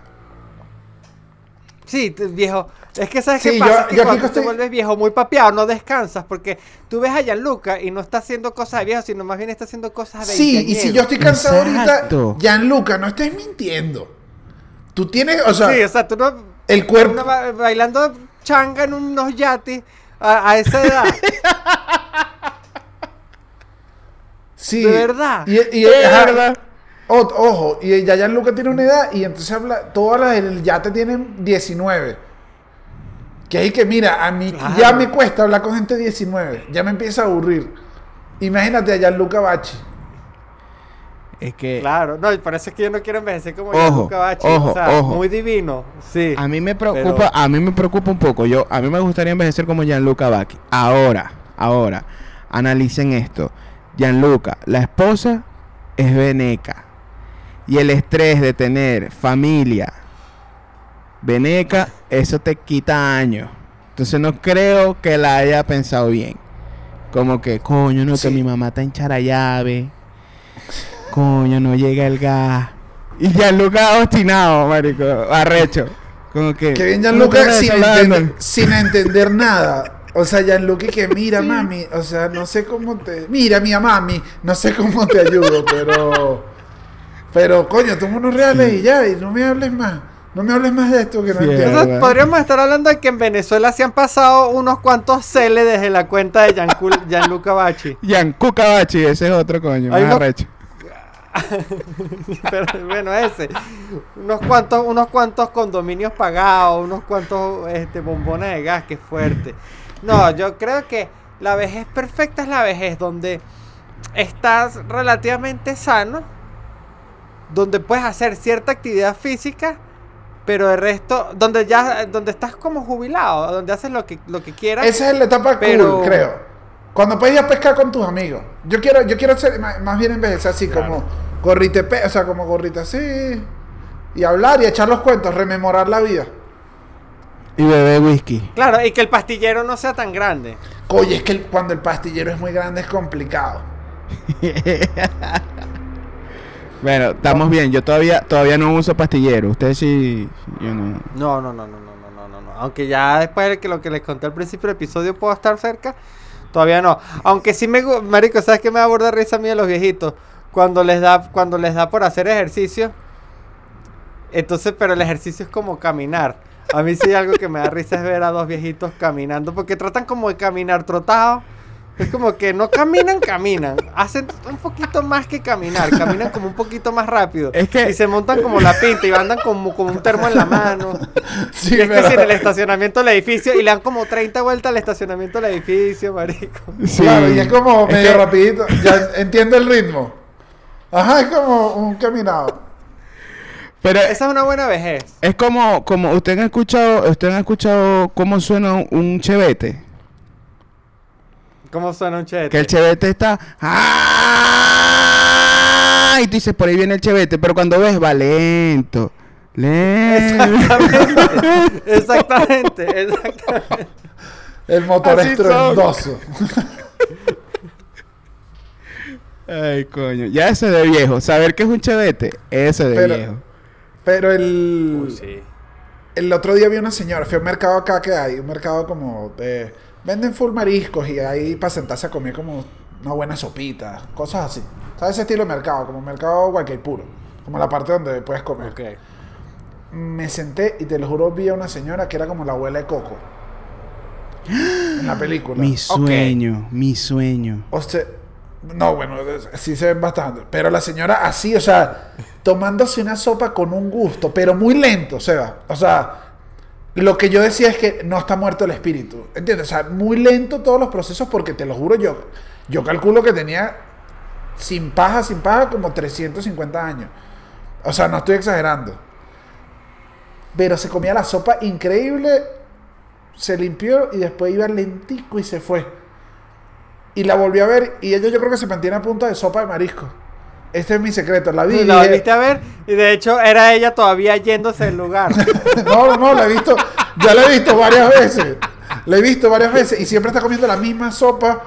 Sí, viejo. Es que sabes Sí, qué yo- pasa, que yo cuando te estoy- vuelves viejo muy papeado, no descansas, porque tú ves a Gianluca y no está haciendo cosas de viejo, sino más bien está haciendo cosas de Sí, y si yo estoy cansado Exacto. ahorita, Gianluca, no estés mintiendo. Tú tienes, o sea, Sí, o sea, tú no... el cuerpo. Ba- bailando changa en unos yates a, a esa edad. Sí. de verdad. Y, y- De verdad. o- ojo, y ya Gianluca tiene una edad y entonces habla, todas las del yate tienen 19. Que ahí que mira, a mí Claro. ya me cuesta hablar con gente de 19. Ya me empieza a aburrir. Imagínate a Gianluca Bachi. Es que Claro, no, y parece que yo no quiero envejecer como Ojo, Gianluca Bachi. ojo, o sea, ojo. muy divino. Sí. a mí me preocupa, Pero- a mí me preocupa un poco. Yo, a mí me gustaría envejecer como Gianluca Vacchi. Ahora, ahora, analicen esto. Gianluca, la esposa es veneca. Y el estrés de tener familia veneca, eso te quita años. Entonces no creo que la haya pensado bien. Como que, coño, no, Sí. que mi mamá está en Charayave. Coño, no llega el gas. Y Gianluca obstinado, marico, arrecho. Como que... Que bien "No Gianluca te sin, hablando". entender, sin entender nada. O sea, Gianluca que mira, mami. O sea, no sé cómo te. Mira, mía mami. No sé cómo te ayudo, pero. Pero, coño, toma unos reales y ya. Y no me hables más. No me hables más de esto que no Sí, entiendo. Entonces, podríamos estar hablando de que en Venezuela se han pasado unos cuantos celes desde la cuenta de Gianluca Bachi. Gianluca Bachi, ese es otro coño, más arrecho. Pero bueno, ese. Unos cuantos, unos cuantos condominios pagados, unos cuantos este, bombones de gas, que fuerte. No, yo creo que la vejez perfecta es la vejez donde estás relativamente sano, donde puedes hacer cierta actividad física, pero de resto, donde ya, donde estás como jubilado, donde haces lo que, lo que quieras. Esa es la etapa Pero- cool, creo. Cuando puedes ir a pescar con tus amigos. Yo quiero, yo quiero ser más bien envejecer así, como gorrita, pe- o sea, como gorrita así. Y hablar y echar los cuentos, rememorar la vida. Y bebé whisky. Claro, y que el pastillero no sea tan grande. Oye, es que el- cuando el pastillero es muy grande es complicado. Bueno, estamos bien. Yo todavía todavía no uso pastillero. Ustedes sí. Yo no. No, no, no, no, no, no, no, no, no. Aunque ya después de que lo que les conté al principio del episodio puedo estar cerca, todavía no. Aunque sí me, gu- marico, ¿sabes qué me da burda risa a mí de los viejitos? Cuando les da, cuando les da por hacer ejercicio. Entonces, pero el ejercicio es como caminar. A mí sí algo que me da risa es ver a dos viejitos caminando, porque tratan como de caminar trotados. Es como que no caminan, caminan. Hacen un poquito más que caminar. Caminan como un poquito más rápido. Es que- Y se montan como la pinta y andan como con un termo en la mano. Sí, Y es que si en el estacionamiento del edificio y le dan como 30 vueltas al estacionamiento del edificio, marico. Sí. Claro, y es como Es medio que- rapidito. Ya entiende el ritmo. Ajá, es como un caminado. Pero Esa es una buena vejez. es como, como ustedes han escuchado, ustedes han escuchado cómo suena un- chevete. ¿Cómo suena un chete? Que el chevete está. ¡Ah! Y tú dices, por ahí viene el chevete. Pero cuando ves, va lento. Lento. Exactamente, exactamente, exactamente. El motor Así estruendoso. Ay, coño. Ya ese de viejo. Saber que es un chevete, ese de Pero- viejo. Pero el. Uy, sí. El otro día vi una señora, fui a un mercado acá que hay, un mercado como de... Venden full mariscos y ahí para sentarse a comer como una buena sopita, cosas así. ¿Sabes ese estilo de mercado? Como mercado cualquier puro. Como la parte donde puedes comer. Ok. Me senté y te lo juro vi a una señora que era como la abuela de Coco. En la película. Mi sueño, mi sueño. O sea, no, bueno, sí se ven bastante. Pero la señora así, o sea, tomándose una sopa con un gusto, pero muy lento, Seba. O sea, lo que yo decía es que no está muerto el espíritu. ¿Entiendes? O sea, muy lento todos los procesos porque te lo juro yo. Yo calculo que tenía sin paja, sin paja, como 350 años. O sea, no estoy exagerando. Pero se comía la sopa increíble, se limpió y después iba lentico y se fue. Y la volví a ver y ella yo creo que se mantiene a punta de sopa de marisco. Este es mi secreto. La vi. Y la dije- volviste a ver y de hecho era ella todavía yéndose del lugar. no, no, la he visto. Ya la he visto varias veces. La he visto varias veces y siempre está comiendo la misma sopa.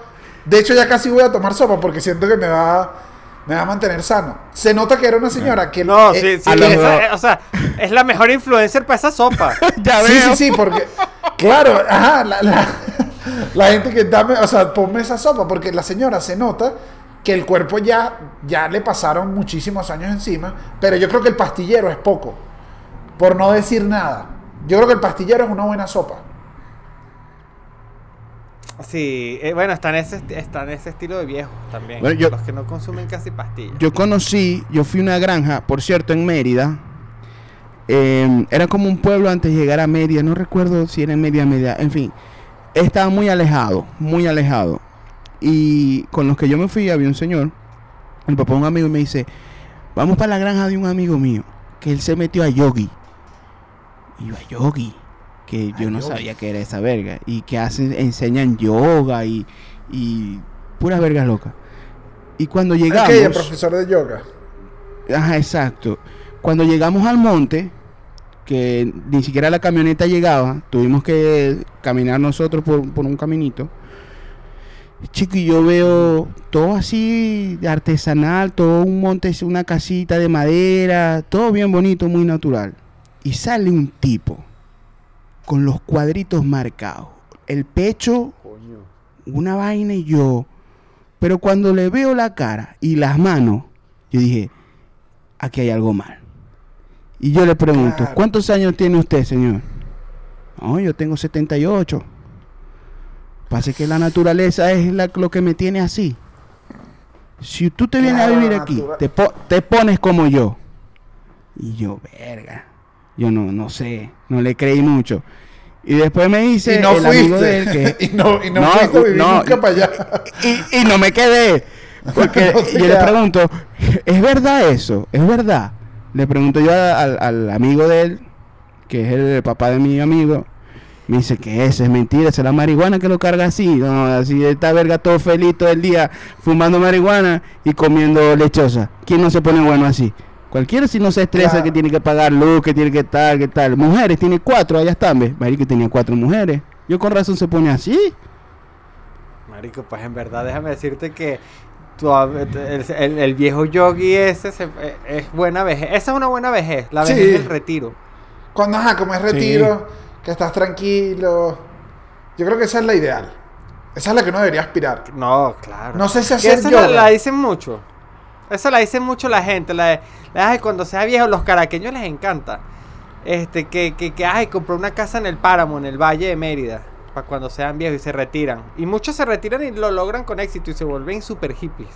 De hecho, ya casi voy a tomar sopa porque siento que me va, me va a mantener sano. Se nota que era una señora que No, eh, sí, sí, lo esa- o sea, es la mejor influencer para esa sopa. ya Sí, veo. sí, sí, porque. Claro, ajá, la, la- la gente que dame, o sea, ponme esa sopa, porque la señora se nota que el cuerpo ya, ya le pasaron muchísimos años encima, pero yo creo que el pastillero es poco, por no decir nada. Yo creo que el pastillero es una buena sopa. Sí, eh, bueno, está en, ese, esti- está en ese estilo de viejo también. Bueno, yo- Los que no consumen casi pastillas. Yo conocí, yo fui a una granja, por cierto, en Mérida. Eh, era como un pueblo antes de llegar a Mérida, no recuerdo si era en Mérida, Mérida, en fin. Estaba muy alejado, muy alejado. Y con los que yo me fui había un señor, el papá de un amigo, y me dice, vamos para la granja de un amigo mío, que él se metió a yogi. Y yo a yogi, que yo no sabía que era esa verga. Y que hacen, enseñan yoga y, y puras vergas locas. Y cuando llegamos... Aquella profesor de yoga. Ajá, exacto. Cuando llegamos al monte, que ni siquiera la camioneta llegaba, tuvimos que caminar nosotros por, por un caminito. Chico, y yo veo todo así de artesanal, todo un monte, una casita de madera, todo bien bonito, muy natural. Y sale un tipo con los cuadritos marcados, el pecho, una vaina y yo. Pero cuando le veo la cara y las manos, yo dije, aquí hay algo mal. Y yo le pregunto, Claro. ¿cuántos años tiene usted, señor? No, yo tengo 78. Pasa que la naturaleza es la- lo que me tiene así. Si tú te vienes Claro, a vivir aquí, te, po- te pones como yo. Y yo, verga. Yo no, no sé, no le creí mucho. Y después me dice y no el amigo de él que, y no, y no, No, fuiste a vivir no, nunca para allá. y, y no me quedé. Porque yo le pregunto, ¿es verdad eso? ¿Es verdad? Le pregunto yo a- al amigo de él, que es el papá de mi amigo. Me dice que eso es mentira, esa es la marihuana que lo carga así. No, así está verga todo feliz todo el día fumando marihuana y comiendo lechosa. ¿Quién no se pone bueno así? Cualquiera si no se estresa Claro. que tiene que pagar luz, que tiene que estar, que tal. Mujeres, tiene cuatro, allá están, ¿ves? Marico tenía cuatro mujeres. Yo con razón se pone así. Marico, pues en verdad déjame decirte que tu el, el- el viejo yogi ese se- eh, es buena vejez. Esa es una buena vejez, la vejez Sí. del retiro. Cuando, ajá, como es retiro, que estás tranquilo. Yo creo que esa es la ideal. Esa es la que uno debería aspirar. No, claro. No sé si hacer esa la, yoga. la dicen mucho. Esa la dicen mucho la gente. La de, la de cuando sea viejo, los caraqueños les encanta. Este, que, que, que ay, compró una casa en el Páramo, en el Valle de Mérida. Para cuando sean viejos y se retiran. Y muchos se retiran y lo logran con éxito y se vuelven super hippies.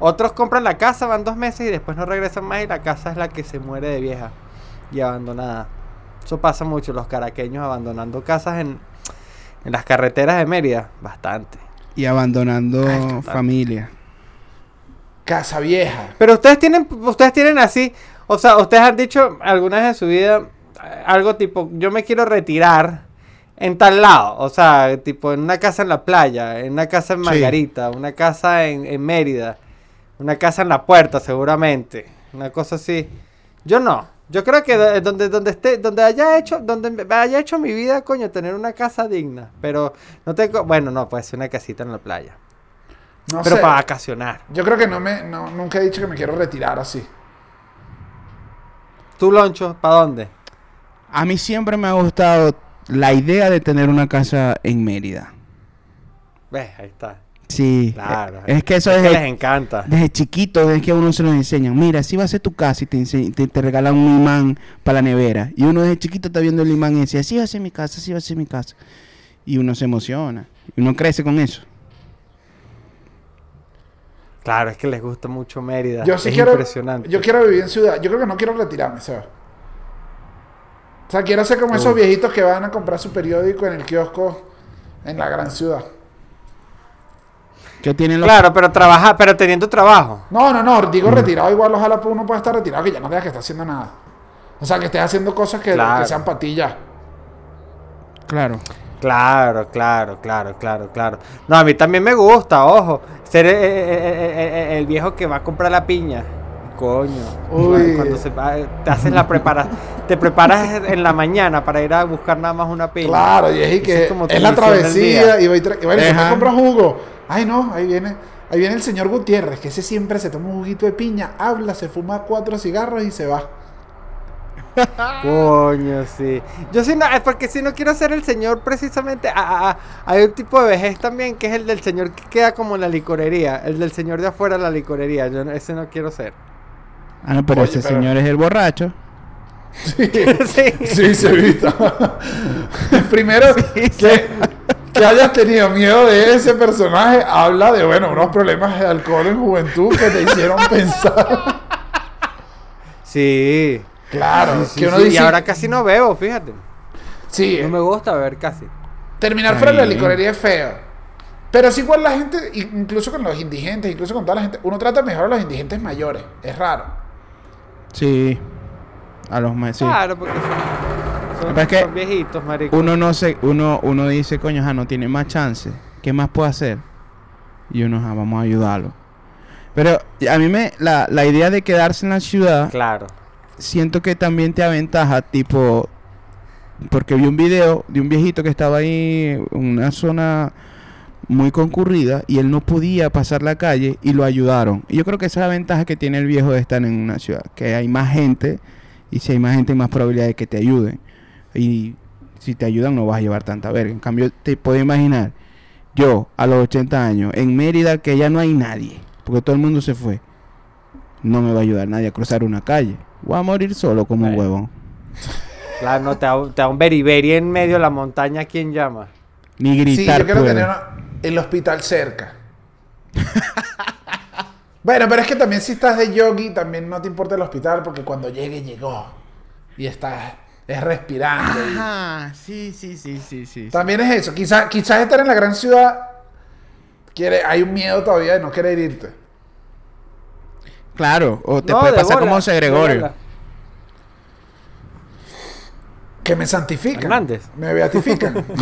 Otros compran la casa, van dos meses y después no regresan más y la casa es la que se muere de vieja y abandonada. Eso pasa mucho, los caraqueños abandonando casas en, en las carreteras de Mérida. Bastante. Y abandonando Ay, familia. Casa vieja. Pero ustedes tienen, ustedes tienen así, o sea, ustedes han dicho alguna vez en su vida eh, algo tipo, yo me quiero retirar en tal lado, o sea, tipo en una casa en la playa, en una casa en Sí. Margarita, una casa en, en Mérida, una casa en la puerta seguramente, una cosa así. Yo no. Yo creo que de- donde, donde esté, donde haya hecho, donde haya hecho mi vida, coño, tener una casa digna. Pero no tengo, bueno, no, puede ser una casita en la playa. No pero sé. para vacacionar. Yo creo que no me, no, nunca he dicho que me quiero retirar así. ¿Tú, Loncho, para dónde? A mí siempre me ha gustado la idea de tener una casa en Mérida. Ves, ahí está. Sí. Claro. Es que eso es es que les encanta. desde chiquito, desde que a uno se lo enseñan. Mira, así va a ser tu casa y te, te, te regalan un imán para la nevera. Y uno desde chiquito está viendo el imán y dice, así va a ser mi casa, así va a ser mi casa. Y uno se emociona. Y uno crece con eso. Claro, es que les gusta mucho Mérida. Yo sí es quiero. impresionante. Yo quiero vivir en ciudad. Yo creo que no quiero retirarme, ¿sabes? O sea, quiero ser como esos viejitos que van a comprar su periódico en el kiosco en la gran ciudad. ¿Qué tienen los Claro, pero trabaja, pero teniendo trabajo. No, no, no, digo Mm. retirado, igual ojalá pues, uno pueda estar retirado, que ya no veas que está haciendo nada. O sea, que estés haciendo cosas que, Claro. que sean ya. Claro. Claro, claro, claro, claro, claro. No, a mí también me gusta, ojo. Ser eh, eh, eh, el viejo que va a comprar la piña. Coño. Uy. Cuando se va- te haces la prepara, te preparas en la mañana para ir a buscar nada más una piña. Claro, y es, y que es como es la travesía y va y tra- y bueno, ¿y Ajá. me compra jugo. Ay, no, ahí viene, ahí viene el señor Gutiérrez, que ese siempre se toma un juguito de piña, habla, se fuma cuatro cigarros y se va. Coño, sí. Yo sí no, es porque si no quiero ser el señor precisamente. ah, ah, ah, hay un tipo de vejez también que es el del señor que queda como en la licorería. El del señor de afuera de la licorería. Yo no- ese no quiero ser. Ah, no, pero Oye, ese pero- señor es el borracho. sí. Sí, se evita. Primero, que, que hayas tenido miedo de ese personaje habla de, bueno, unos problemas de alcohol en juventud que te hicieron pensar. Sí. Claro, Sí, que uno sí, dice. Y ahora casi no bebo, fíjate. sí, No me gusta beber casi. terminar fuera de la licorería es feo. Pero es igual la gente, incluso con los indigentes, incluso con toda la gente, uno trata mejor a los indigentes mayores. Es raro. Sí. A los más, sí. Claro, porque son, es que son viejitos, marico. Uno no se, uno, uno dice, coño, ajá, no tiene más chance. ¿Qué más puedo hacer? Y uno, ajá, vamos a ayudarlo. Pero a mí me, la, la idea de quedarse en la ciudad, Claro. siento que también te aventaja, tipo, porque vi un video de un viejito que estaba ahí en una zona muy concurrida y él no podía pasar la calle y lo ayudaron. Y yo creo que esa es la ventaja que tiene el viejo de estar en una ciudad, que hay más gente y si hay más gente hay más probabilidad de que te ayuden. Y si te ayudan no vas a llevar tanta verga. En cambio, te puedo imaginar, yo a los 80 años, en Mérida que ya no hay nadie, porque todo el mundo se fue, no me va a ayudar nadie a cruzar una calle. Voy a morir solo como un huevón. Claro, no te da, un- te da un beriberi en medio de la montaña, ¿quién llama? Ni Sí, gritar yo quiero puedo. tener una- el hospital cerca. bueno, pero es que también si estás de yogi, también no te importa el hospital porque cuando llegue, llegó. Y estás, es respirando. Ajá, sí, sí, sí, sí, sí. sí. También es eso. Quizás quizás estar en la gran ciudad, quiere, hay un miedo todavía de no querer irte. Claro, o te No, puede de pasar bola, como José Gregorio. Que me santifican. Hernández. Me beatifican.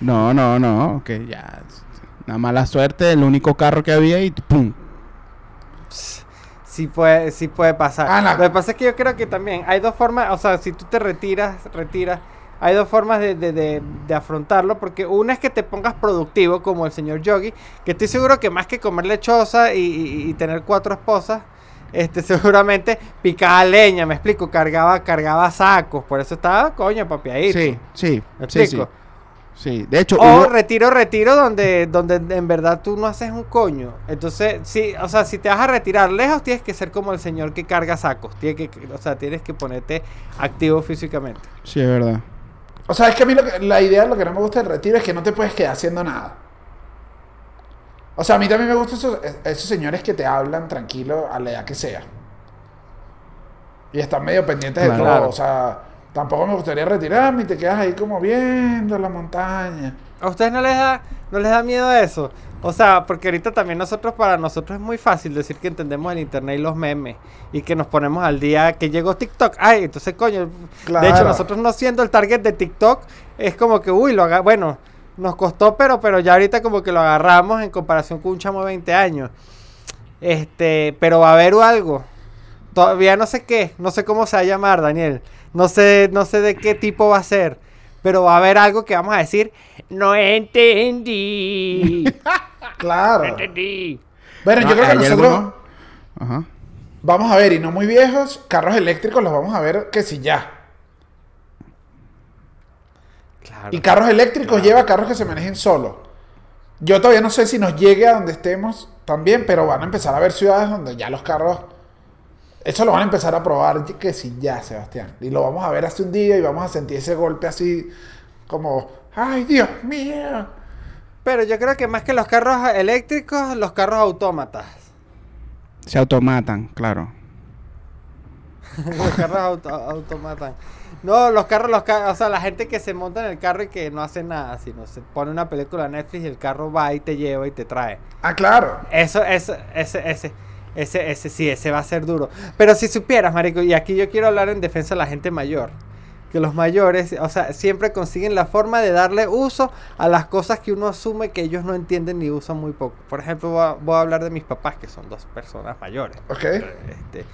No, no, no, que ya. Una mala suerte, el único carro que había y ¡pum! Sí puede, sí puede pasar. Ah, no. Lo que pasa es que yo creo que también hay dos formas, o sea, si tú te retiras, retiras, hay dos formas de, de- de- de afrontarlo, porque una es que te pongas productivo, como el señor Yogi, que estoy seguro que más que comer lechosa y, y- y tener cuatro esposas, este, seguramente picaba leña, me explico, cargaba, cargaba sacos, por eso estaba, coño, papiadito. Sí, sí, ¿Me sí, sí. Sí, de hecho, O hubo- retiro, retiro, donde, donde en verdad tú no haces un coño. Entonces, sí, o sea, si te vas a retirar lejos, tienes que ser como el señor que carga sacos. Tienes que, o sea, tienes que ponerte activo físicamente. sí, es verdad. o sea, es que a mí lo que- la idea de lo que no me gusta del retiro es que no te puedes quedar haciendo nada. O sea, a mí también me gustan esos, esos señores que te hablan tranquilo a la edad que sea. Y están medio pendientes de todo. O sea, tampoco me gustaría retirarme y te quedas ahí como viendo la montaña. ¿A ustedes no les da, no les da miedo eso? O sea, porque ahorita también nosotros, para nosotros es muy fácil decir que entendemos el internet y los memes. Y que nos ponemos al día que llegó TikTok. Ay, entonces, coño. De hecho, nosotros no siendo el target de TikTok, es como que, uy, lo haga, bueno, nos costó, pero, pero ya ahorita como que lo agarramos en comparación con un chamo de 20 años. Este, pero va a haber algo. Todavía no sé qué, no sé cómo se va a llamar, Daniel. No sé, no sé de qué tipo va a ser. Pero va a haber algo que vamos a decir, no entendí. Claro. no entendí. Bueno, yo No, creo que nosotros Ajá. vamos a ver, y no muy viejos, carros eléctricos los vamos a ver que si ya. Claro. Y carros eléctricos lleva carros que se manejen solos. Yo todavía no sé si nos llegue a donde estemos también, pero van a empezar a haber ciudades donde ya los carros. Eso lo van a empezar a probar que si ya, Sebastián. Y lo vamos a ver hace un día y vamos a sentir ese golpe así como, ay Dios mío. Pero yo creo que más que los carros eléctricos, los carros autómatas. Se automatan, claro. los carros auto- automatan. No, los carros, los ca- o sea, la gente que se monta en el carro y que no hace nada, sino se pone una película Netflix y el carro va y te lleva y te trae. Ah, claro. Eso, eso, ese, ese, ese, ese, sí, ese va a ser duro. Pero si supieras, marico, y aquí yo quiero hablar en defensa de la gente mayor. Que los mayores, o sea, siempre consiguen la forma de darle uso a las cosas que uno asume que ellos no entienden ni usan muy poco. Por ejemplo, voy a, voy a hablar de mis papás, que son dos personas mayores. Ok. Este,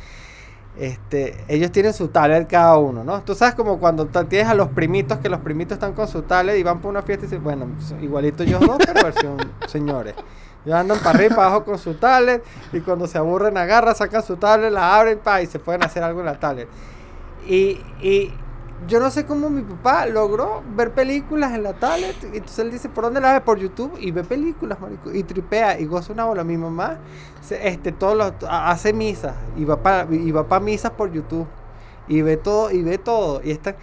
este, ellos tienen su tablet cada uno, ¿no? Tú sabes como cuando tienes a los primitos, que los primitos están con su tablet y van por una fiesta y dicen, bueno, igualito ellos dos, pero versión señores. Ellos andan para arriba y para abajo con su tablet y cuando se aburren agarran, sacan su tablet, la abren pa, y se pueden hacer algo en la tablet. Y, y yo no sé cómo mi papá logró ver películas en la tablet. Y entonces él dice, ¿por dónde la ve? Por YouTube. Y ve películas, marico. Y tripea y goza una bola. Mi mamá se- este, todos los, ha- hace misas. Y va para pa misas por YouTube. Y ve todo, y ve todo. Y está...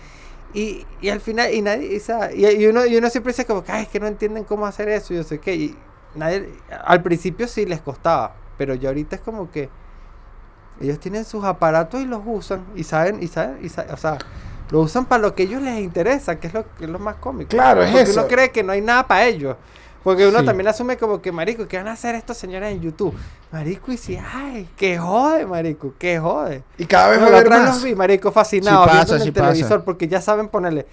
Y, y al final, y nadie, y, y, uno, y uno siempre dice como "Ay, es que no entienden cómo hacer eso, y yo sé qué, y nadie, al principio sí les costaba, pero ya ahorita es como que ellos tienen sus aparatos y los usan, y saben, y saben, y sa- o sea, lo usan para lo que a ellos les interesa, que es lo, que es lo más cómico. Claro, es Porque eso. uno cree que no hay nada para ellos. Porque uno Sí. también asume como que, marico, ¿qué van a hacer estos señores en YouTube? Marico, y si, ay, que jode, marico, que jode. Y cada vez No, va a la haber otra vez más. los vi, marico, fascinados Sí viendo en sí el pasa. televisor porque ya saben ponerle,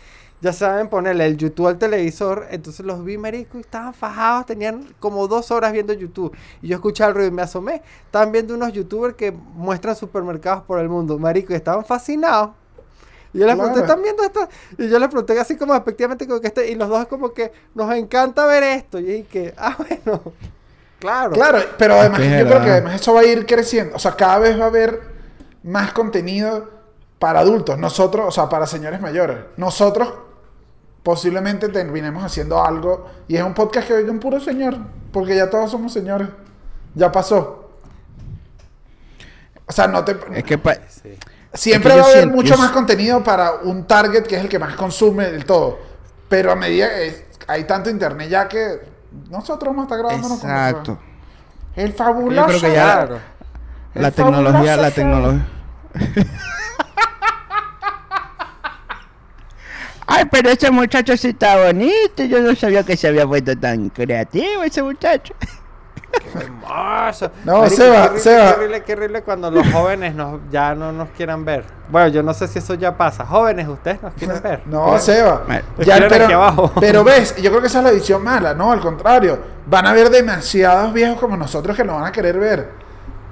ya saben ponerle el YouTube al televisor, entonces los vi, marico, y estaban fajados, tenían como dos horas viendo YouTube. Y yo escuchaba el ruido y me asomé, estaban viendo unos youtubers que muestran supermercados por el mundo, marico, y estaban fascinados. Y yo les pregunté. ¿están viendo esto? Y yo les pregunté así como efectivamente como que este, y los dos como que nos encanta ver esto. Y dije que, ah, bueno, claro. Claro, pero además yo creo que además eso va a ir creciendo. O sea, cada vez va a haber más contenido para adultos. Nosotros, o sea, para señores mayores. Nosotros posiblemente terminemos haciendo algo. Y es un podcast que oiga un puro señor. Porque ya todos somos señores. Ya pasó. O sea, no te... Es que Sí. Siempre Es que va a haber siento- mucho yo más contenido para un target que es el que más consume el todo. Pero a medida que hay tanto internet ya que nosotros vamos a estar grabándonos con Exacto. nosotros. El fabuloso. Yo creo que ya- Claro. La El tecnología, la tecnología. Ay, pero ese muchacho sí está bonito. Yo no sabía que se había vuelto tan creativo ese muchacho. Hermoso. No, Marico, Seba, qué Seba. Qué horrible, qué horrible cuando los jóvenes nos, ya no nos quieran ver. Bueno, yo no sé si eso ya pasa. Jóvenes, ustedes nos quieren ver. No, Seba. Ya, pero, aquí abajo. pero ves, yo creo que esa es la edición mala, no, al contrario. Van a haber demasiados viejos como nosotros que lo van a querer ver.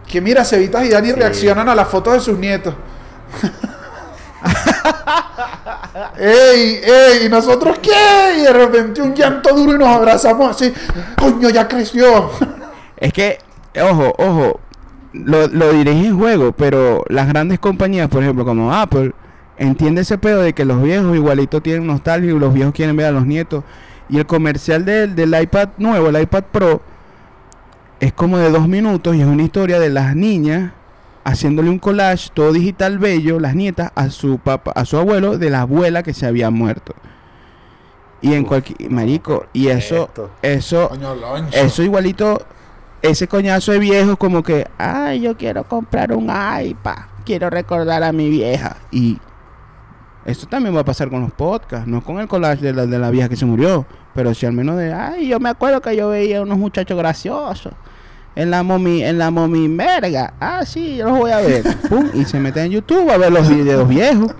Que mira, Cevitas y Dani reaccionan a las fotos de sus nietos. ¡Ey, ey! ¿Y nosotros qué? Y de repente un llanto duro y nos abrazamos así. ¡Coño, ya creció! Es que, ojo, ojo, lo, lo diré en juego, pero las grandes compañías, por ejemplo, como Apple, entiende ese pedo de que los viejos igualito tienen nostalgia y los viejos quieren ver a los nietos. Y el comercial del, del iPad nuevo, el iPad Pro, es como de dos minutos y es una historia de las niñas haciéndole un collage todo digital bello, las nietas, a su papá, a su abuelo, de la abuela que se había muerto. Y en cualquier marico, y eso, Esto. eso, eso igualito, ese coñazo de viejo como que, ay, yo quiero comprar un iPad, quiero recordar a mi vieja. Y eso también va a pasar con los podcasts, no con el collage de la, de la vieja que se murió, pero sí al menos de, ay, yo me acuerdo que yo veía unos muchachos graciosos. En la momi, en la momi merga. Ah, sí, yo los voy a ver. Pum, y se mete en YouTube a ver los videos viejos.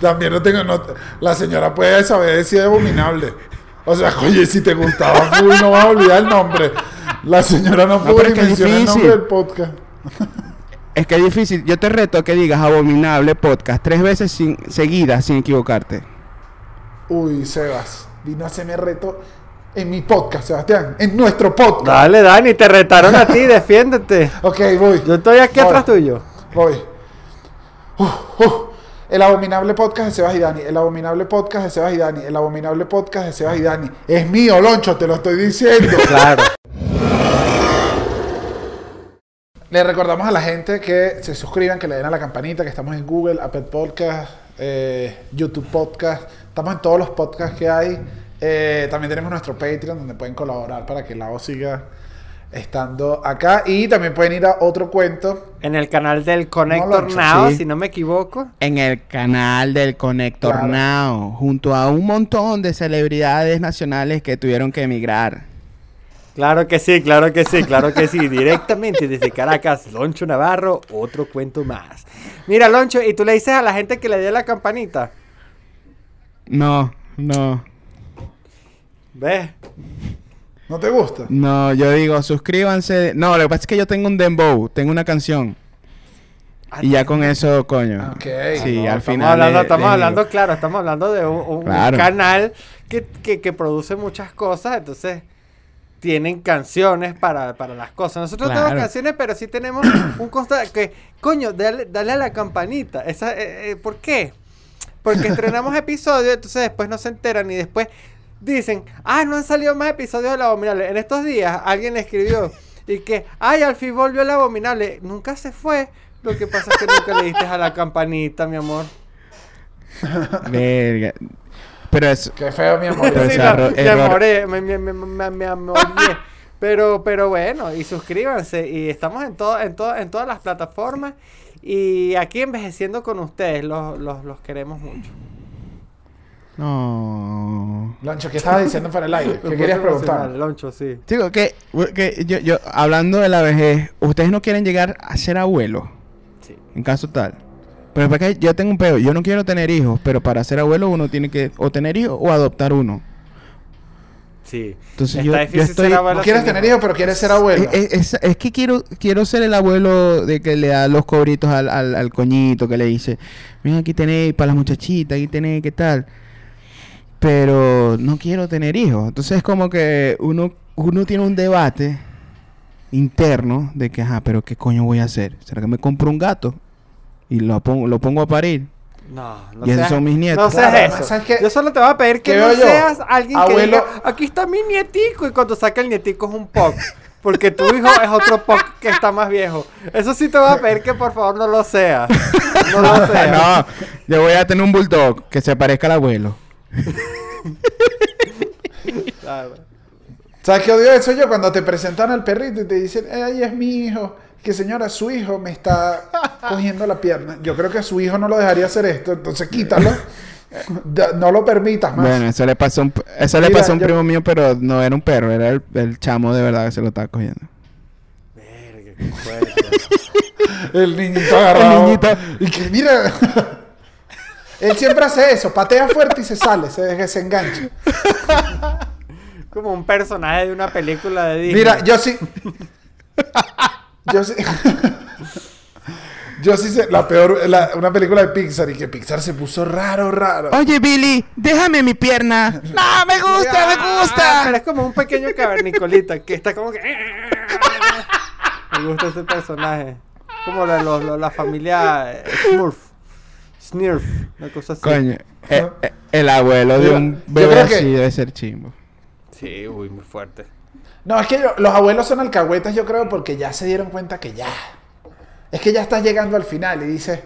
También no tengo. no- la señora puede saber si es abominable. O sea, oye, si te gustaba full, no vas a olvidar el nombre. La señora no, que es mencionar el difícil. nombre del podcast. Es que es difícil. Yo te reto a que digas abominable podcast tres veces sin, seguidas sin equivocarte. Uy, Sebas, vino a hacerme reto en mi podcast, Sebastián. En nuestro podcast. Dale, Dani, te retaron a ti, defiéndete. Ok, voy. Yo estoy aquí Voy. atrás tuyo. Voy. El abominable podcast de Sebas y Dani. El abominable podcast de Sebas y Dani. El abominable podcast de Sebas y Dani. Es mío, Loncho, te lo estoy diciendo. Claro. Le recordamos a la gente que se suscriban, que le den a la campanita, que estamos en Google, Apple Podcast, eh, YouTube Podcast. Estamos en todos los podcasts que hay. Eh, también tenemos nuestro Patreon donde pueden colaborar para que la voz siga estando acá. Y también pueden ir a otro cuento. En el canal del Connector Now, sí. si no me equivoco. En el canal del Connector Claro. Now, junto a un montón de celebridades nacionales que tuvieron que emigrar. Claro que sí, claro que sí, claro que sí. Directamente desde Caracas, Loncho Navarro, otro cuento más. Mira, Loncho, ¿y tú le dices a la gente que le dé la campanita? No, no, ¿Ves? ¿No te gusta? no, yo digo, suscríbanse. No, lo que pasa es que yo tengo un dembow, tengo una canción. Y ya con eso, coño. Ok. Sí, No, al estamos final. Hablando, le- estamos hablando, digo. claro, estamos hablando de un, un Claro. canal que, que- que produce muchas cosas, entonces tienen canciones para, para las cosas. Nosotros no tenemos canciones, pero sí tenemos un constante que, coño, dale, dale a la campanita. Esa, eh, eh, ¿Por qué? Porque estrenamos episodios, entonces después no se enteran y después dicen, ah, no han salido más episodios de La Abominable. En estos días alguien escribió y que, ay, al fin volvió La Abominable. Nunca se fue. Lo que pasa es que nunca le diste a la campanita, mi amor. Verga. Pero es. Qué feo, mi amor. Pero Sí, no, error- me error- amoré, me, me, me, me, me amoré. Pero, pero bueno, y suscríbanse. Y estamos en, todo, en, todo, en todas las plataformas. Y aquí envejeciendo con ustedes, los, los, los queremos mucho. No. Loncho, ¿qué estabas diciendo para el aire? ¿Qué querías preguntar? Loncho, sí. Digo que, que yo, yo, hablando de la vejez, ¿ustedes no quieren llegar a ser abuelos? Sí. En caso tal. Pero es que yo tengo un pedo. Yo no quiero tener hijos, pero para ser abuelo uno tiene que o tener hijos o adoptar uno. Sí. Entonces Está yo- yo difícil estoy- ser abuelo No quieres tener hijos. hijos, pero quieres ser abuelo. Es, es- es que quiero, quiero ser el abuelo de que le da los cobritos al, al, al coñito, que le dice, mira, aquí tenéis para las muchachitas, aquí tenéis, ¿qué tal? Pero no quiero tener hijos. Entonces es como que uno, uno tiene un debate interno de que, ajá, pero ¿qué coño voy a hacer? ¿Será que me compro un gato? Y lo pongo, lo pongo a parir. No, no Y esos seas- son mis nietos. No seas Claro, eso. Yo solo te voy a pedir que ¿Qué no yo? seas alguien que diga, aquí está mi nietico. Y cuando saca el nietico es un POC. Porque tu hijo es otro POC que está más viejo. Eso sí te voy a pedir que por favor no lo seas. No lo seas. no, yo voy a tener un bulldog que se parezca al abuelo. ¿Sabes qué odio eso yo? Cuando te presentan al perrito y te dicen, "Eh, ahí es mi hijo. Que señora, su hijo me está cogiendo la pierna. Yo creo que su hijo no lo dejaría hacer esto, entonces quítalo. No lo permitas más. Bueno, eso le pasó a un, eso le pasó a un yo- primo mío, pero no era un perro, era el, el chamo de verdad que se lo estaba cogiendo. Verga, qué. El niñito agarrado. El niñito. Y que mira. Él siempre hace eso, patea fuerte y se sale, se, se engancha. Como un personaje de una película de Disney. Mira, yo sí. Yo sí. Yo sí sé, la peor, la- una película de Pixar y que Pixar se puso raro, raro. Oye, Billy, déjame mi pierna. No, me gusta, me Ah, Pero gusta. es como un pequeño cavernicolita que está como que. Me gusta ese personaje. Como la, los- la familia Smurf. Snurf. Una cosa así. Coño, eh, eh, el abuelo de un bebé que- así debe ser chimbo. Sí, uy, muy fuerte. No, es que yo- los abuelos son alcahuetas, yo creo, porque ya se dieron cuenta que ya. Es que ya estás llegando al final y dices,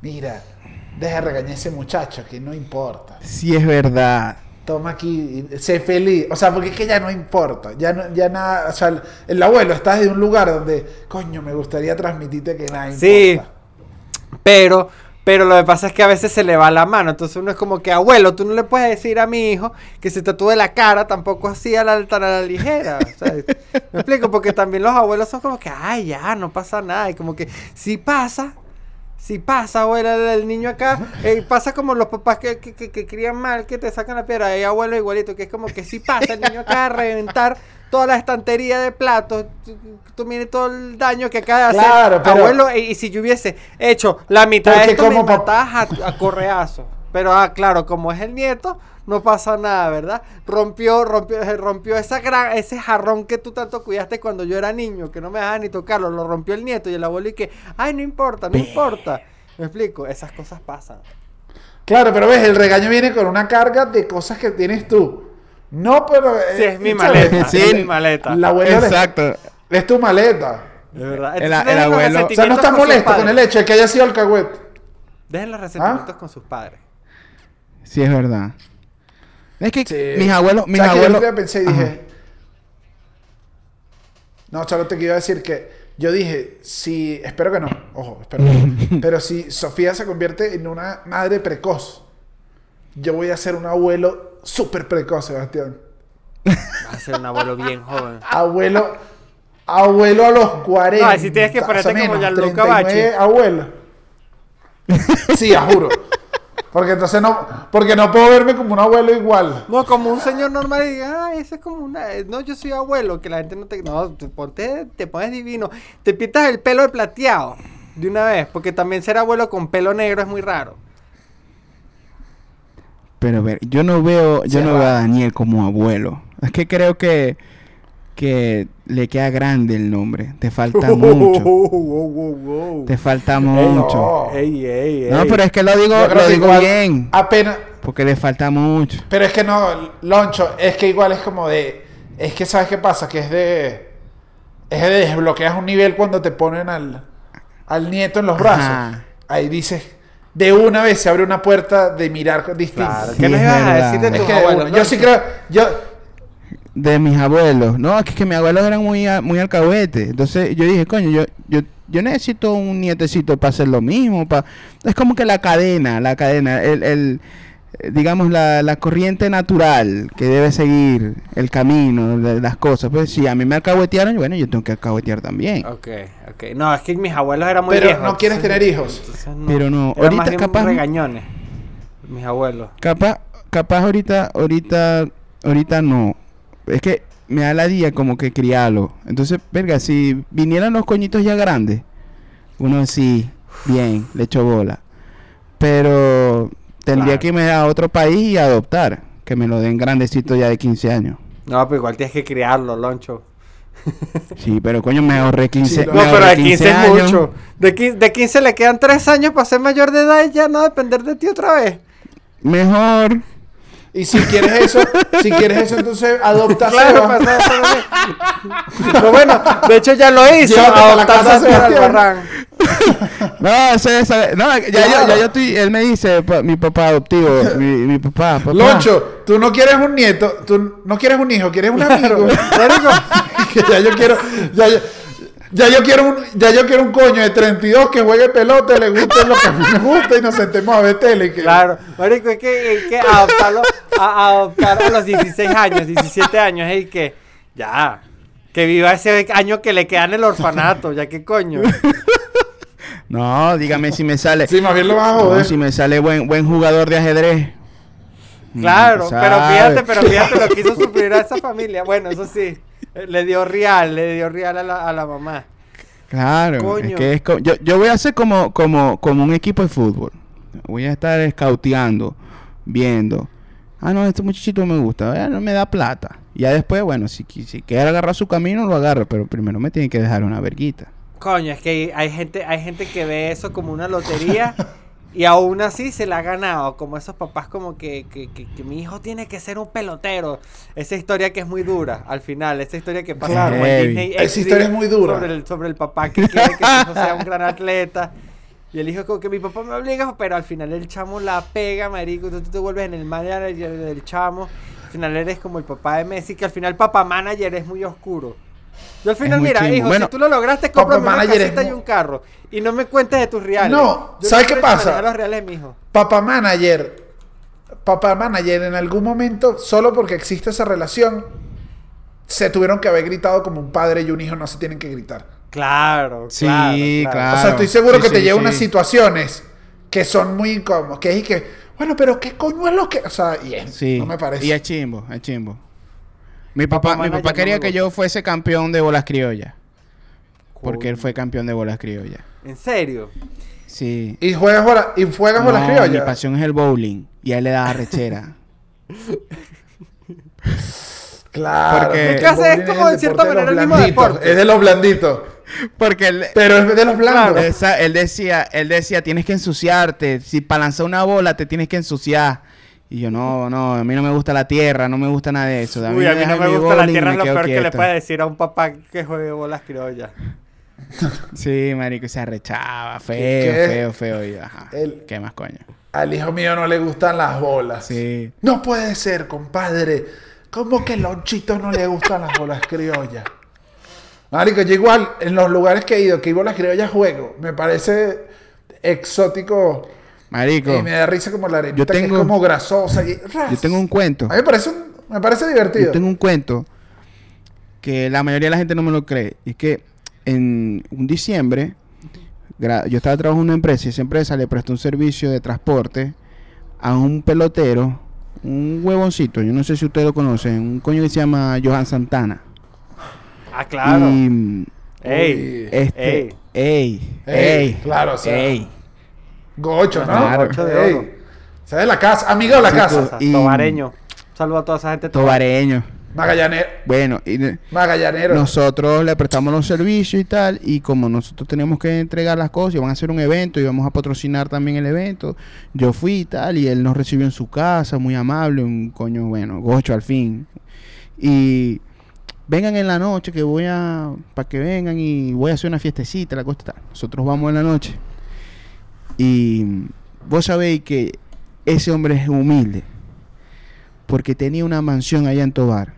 mira, deja de regañar a ese muchacho, que no importa. Sí es verdad. Toma aquí, y sé feliz. O sea, porque es que ya no importa. Ya, no, ya nada. O sea, el, el abuelo está desde un lugar donde, coño, me gustaría transmitirte que nada importa. Sí. Pero, pero lo que pasa es que a veces se le va la mano. Entonces uno es como que, abuelo, tú no le puedes decir a mi hijo que se tatúe la cara tampoco así a la, tan a la ligera. O sea, me explico, porque también los abuelos son como que, ay, ya, no pasa nada. Y como que, si pasa, si pasa, abuelo, el, el niño acá, eh, pasa como los papás que, que, que- que crían mal, que te sacan la piedra. Hay abuelo igualito, que es como que si pasa, el niño acá a reventar toda la estantería de platos. Tú, tú mires todo el daño que acaba de hacer. Claro, pero- abuelo, y, y si yo hubiese hecho la mitad de esto, como me a, a correazo. Pero, ah, claro, como es el nieto, no pasa nada, ¿verdad? Rompió, rompió, rompió esa gran, ese jarrón que tú tanto cuidaste cuando yo era niño, que no me dejaba ni tocarlo, lo rompió el nieto y el abuelo y que, ay, no importa, no importa. Me explico, esas cosas pasan. Claro, pero ves, el regaño viene con una carga de cosas que tienes tú. No, pero. Sí, eh, es mi maleta, Sí. es mi maleta. La abuela le- Exacto. es tu maleta. De verdad. El- el abuelo- O sea, no resentimientos estás molesto con el hecho de que haya sido alcahuete. Dejen los resentimientos ¿Ah? con sus padres. Sí es verdad. Es que Sí. mis abuelos, mis ¿Sabes que yo el abuelos. día pensé y Ajá. dije. No, Chalo, te quiero decir que yo dije, si, espero que no, ojo, espero que no, pero si Sofía se convierte en una madre precoz, yo voy a ser un abuelo súper precoz, Sebastián. Va a ser un abuelo bien joven. Abuelo, abuelo a los 40. No, si tienes que ponerte o sea, como Gianluca 39 Bacci. abuelo. Sí, ya juro. Porque entonces no, porque no puedo verme como un abuelo igual. No, como un señor normal y diga, ah, ese es como una. No, yo soy abuelo, que la gente no te. No, te, ponte, te pones divino. Te pintas el pelo de plateado de una vez, porque también ser abuelo con pelo negro es muy raro. Pero a ver, yo no veo, yo Se no va. veo a Daniel como abuelo. Es que creo que, que le queda grande el nombre. Te falta mucho. Te falta mucho. no. Ey, ey, ey. No, pero es que lo digo, lo digo bien. Apenas, Porque le falta mucho. Pero es que no, Loncho, es que igual es como de. Es que sabes qué pasa, que es de. Es de desbloqueas un nivel cuando te ponen al, al nieto en los brazos. Ajá. Ahí dices, de una vez se abre una puerta de mirar distinto. Claro, Sí, ¿qué nos es ibas a decir de Es tus que de abuelos? yo sí creo, yo, De mis abuelos. No, es que, que mis abuelos eran muy, a- muy alcahuetes. Entonces yo dije, coño, yo, yo, yo necesito un nietecito para hacer lo mismo. pa- Es como que la cadena, la cadena, el, el, digamos, la, la corriente natural que debe seguir el camino de las cosas. Pues si a mí me alcahuetearon, bueno, yo tengo que alcahuetear también. Ok, ok. No, es que mis abuelos eran muy Pero viejos. no quieres entonces- tener hijos. no. Pero no, Eran ahorita más capaz- regañones. Mis abuelos. Capaz, capaz ahorita, ahorita, ahorita no. Es que me da la día como que criarlo. Entonces, verga, si vinieran los coñitos ya grandes, uno sí, bien, le echo bola. Pero tendría Claro. que irme a otro país y adoptar. Que me lo den grandecito ya de 15 años. No, pero igual tienes que criarlo, Loncho. Sí, pero coño, me ahorré 15, Sí, me No, pero de 15 es años. mucho. De 15, de 15 le quedan 3 años para ser mayor de edad y ya no depender de ti otra vez. Mejor. Y si quieres eso, si quieres eso, entonces adopta a Claro, Seba. para ser- Pero bueno, de hecho ya lo hizo. Casa a Seba. Albarrán. No, eso es, no, ya, yo, ya yo estoy, él me dice, mi papá adoptivo, mi, mi papá, papá. Loncho, tú no quieres un nieto, tú no quieres un hijo, quieres un amigo. Marico, que ya yo quiero, ya yo, ya yo quiero un, ya yo quiero un coño de 32 que juegue pelota, le guste lo que a mí me gusta y nos sentemos a ver tele. y que- Claro, marico, es que, hay que adoptarlo, a, a adoptar a los 16 años, 17 años, y que ya, que viva ese año que le queda en el orfanato, ya que coño. No, dígame si me sale. Sí, más bien lo vas a No, joder. si me sale buen, buen jugador de ajedrez. Claro, Mm, pero fíjate, pero fíjate lo que hizo sufrir a esa familia. Bueno, eso sí, le dio real, le dio real a la, a la mamá. Claro, Coño. es que es yo, yo voy a hacer como, como, como un equipo de fútbol. Voy a estar scouteando, viendo. Ah, no, este muchachito me gusta, eh, no me da plata. Ya después, bueno, si, si quiere agarrar su camino, lo agarro, pero primero me tiene que dejar una verguita. Coño, es que hay gente, hay gente que ve eso como una lotería y aún así se la ha ganado. Como esos papás como que, que, que- que mi hijo tiene que ser un pelotero. Esa historia que es muy dura al final. Esa historia que pasa Claro. Esa historia es muy dura. Sobre el, sobre el papá que quiere que su hijo sea un gran atleta. Y el hijo como que mi papá me obliga, pero al final el chamo la pega, marico. Tú, tú te vuelves en el manager del chamo. Al final eres como el papá de Messi, que al final papá manager es muy oscuro. Yo al final, mira, hijo, Bueno, si tú lo lograste, cómprame una es y un carro. Y no me cuentes de tus reales. No, Yo ¿sabes qué pasa? los reales, mijo. Papá manager, papá manager en algún momento, solo porque existe esa relación, se tuvieron que haber gritado como un padre y un hijo no se tienen que gritar. Claro, Sí, claro, O claro. sea, estoy seguro Sí, que te sí, lleva unas situaciones que son muy incómodas. Que es y que, bueno, pero ¿qué coño es lo que...? O sea, y es- Sí. no me parece. Y es chimbo, es chimbo. Mi Papá papá, mi papá quería que yo fuese campeón de bolas criollas. Porque él fue campeón de bolas criollas. ¿En serio? Sí. Y juegas bola, y juegas bolas No, mi criollas. pasión es el bowling. Y a él le da rechera. Claro. Porque- que hace- es bowling como en cierta de manera los el mismo blanditos, deporte. Es de los blanditos. Porque él, Pero es de los blandos. esa- él decía, él decía, tienes que ensuciarte. Si para lanzar una bola te tienes que ensuciar. Y yo, no, no, a mí no me gusta la tierra, no me gusta nada de eso. Uy, a mí no me gusta la tierra, es lo peor que le puede decir a un papá que juegue bolas criollas. Sí, marico, y se arrechaba. Feo, ¿Qué? feo, feo. Y, ajá. El- ¿Qué más, coño? Al hijo mío no le gustan las bolas. Sí. No puede ser, compadre. ¿Cómo que Lonchito no le gustan las bolas criollas? Marico, yo igual, en los lugares que he ido, que iba a las criollas juego, me parece exótico. Marico, Y me da risa como la arenita Yo que tengo- es como grasosa. Y, yo tengo un cuento. A mí me parece, un- me parece divertido. Yo tengo un cuento que la mayoría de la gente no me lo cree. Y es que en un diciembre, yo estaba trabajando en una empresa y esa empresa le prestó un servicio de transporte a un pelotero, un huevoncito, yo no sé si ustedes lo conocen, un coño que se llama Johan Santana. Ah, claro. Y Ey. Este, Ey. ey, ey, Ey, claro, o sea, ey. Gocho, ¿no? Claro. Gocho de oro. O sea, de la casa, amigo de la casa. y- Tobareño. Saludo a toda esa gente. Tobareño. Magallanero. Bueno, y de- Magallanero. nosotros le prestamos los servicios y tal, y como nosotros teníamos que entregar las cosas, iban a hacer un evento, íbamos a patrocinar también el evento, yo fui y tal, y él nos recibió en su casa, muy amable, un coño, bueno, gocho al fin. Y vengan en la noche que voy a, para que vengan y voy a hacer una fiestecita, la cosa y tal. Nosotros vamos en la noche. Y vos sabéis que ese hombre es humilde, porque tenía una mansión allá en Tobar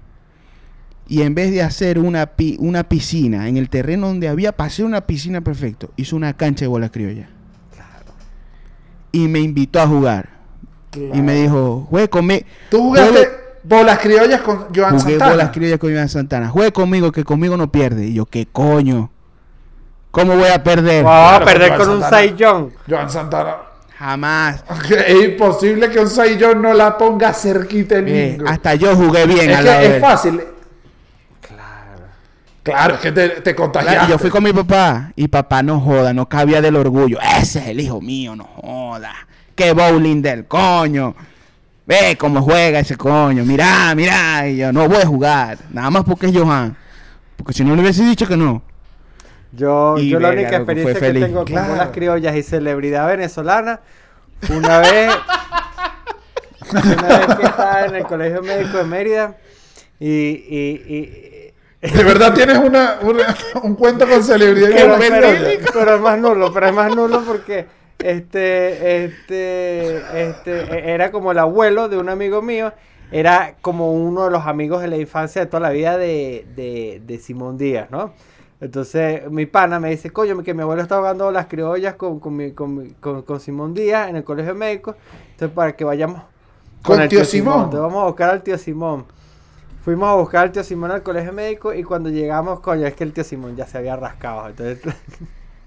y en vez de hacer una, pi- una piscina en el terreno donde había para hacer una piscina perfecto, hizo una cancha de bola criolla. Y me invitó a jugar. Y me dijo, juegue conmigo. Tú jugaste bolas criollas con Joan Jugué Santana. bolas criollas con Iván Santana. Juegue conmigo, que conmigo no pierde. Y yo, ¿qué coño? ¿Cómo voy a perder? Vamos a Claro, perder Joan con un Santana. Saiyón. Joan Santana. Jamás. Es imposible que un Saiyón no la ponga cerquita el Eh, hasta yo jugué bien es al lado que de es él. fácil. Claro. Claro, es que te, te contagiaste. Claro, yo fui con mi papá y papá no joda, no cabía del orgullo. Ese es el hijo mío, no joda. Qué bowling del coño. Ve cómo juega ese coño. Mirá, mirá. Y yo no voy a jugar. Nada más porque es Johan. Porque si no le hubiese dicho que no. Yo, Y yo la única experiencia que tengo con Claro. bolas criollas y celebridad venezolana una vez, una vez que estaba en el Colegio Médico de Mérida y, y, y- De verdad tienes una, una- un cuento con celebridad pero, pero- pero es más nulo, pero es más nulo porque este, este, este, e- era como el abuelo de un amigo mío, era como uno de los amigos de la infancia de toda la vida de, de, de Simón Díaz, ¿no? Entonces mi pana me dice, coño, que mi abuelo está jugando las criollas con, con, mi- con, mi- con- con Simón Díaz en el colegio médico, entonces para que vayamos Con el tío Simón. Entonces vamos a buscar al tío Simón. Fuimos a buscar al tío Simón al colegio médico y cuando llegamos, coño, es que el tío Simón ya se había rascado. Entonces,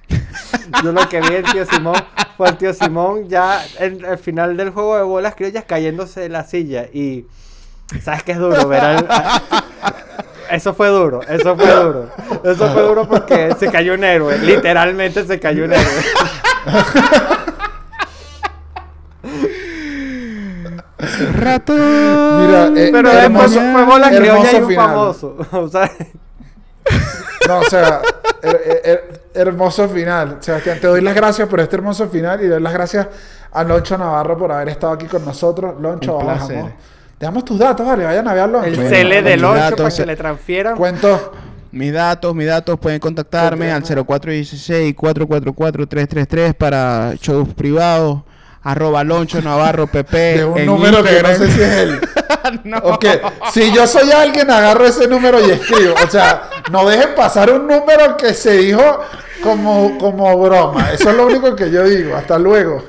yo lo que vi del tío Simón fue el tío Simón ya en el final del juego de bolas criollas cayéndose de la silla. Y sabes que es duro ver al- Eso fue duro, eso fue duro. Eso fue duro porque se cayó un héroe. Literalmente se cayó un héroe. Rato. Mira, eh, Pero hermoso- después fue bolas hermoso criollas y un final. famoso. O sea, No, o sea, her- her- her- hermoso final. Sebastián, te doy las gracias por este hermoso final y doy las gracias a Loncho Navarro por haber estado aquí con nosotros. Loncho, Un bajamos. placer. Dejamos tus datos, vale, vayan a ver a Loncho. el Bueno, CL del mis 8 datos, para se- que le transfieran. Cuento. Mis datos, mis datos pueden contactarme al 0416-444-333 para shows privados. Arroba Loncho Navarro PP. De un en número que no sé si es él. No. Ok, si yo soy alguien, agarro ese número y escribo. O sea, no dejen pasar un número que se dijo como, como broma. Eso es lo único que yo digo. Hasta luego.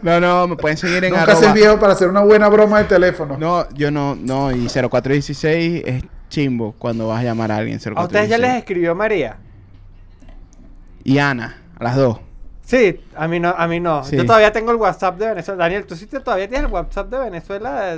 No, no, me pueden seguir en Nunca arroba. seas viejo para hacer una buena broma de teléfono. No, yo no, no, y 0416 es chimbo cuando vas a llamar a alguien. ¿A ustedes ya les 0416. escribió María? Y Ana, a las dos. Sí, a mí no, a mí no. Sí. Yo todavía tengo el WhatsApp de Venezuela. Daniel, ¿tú sí te- todavía tienes el WhatsApp de Venezuela?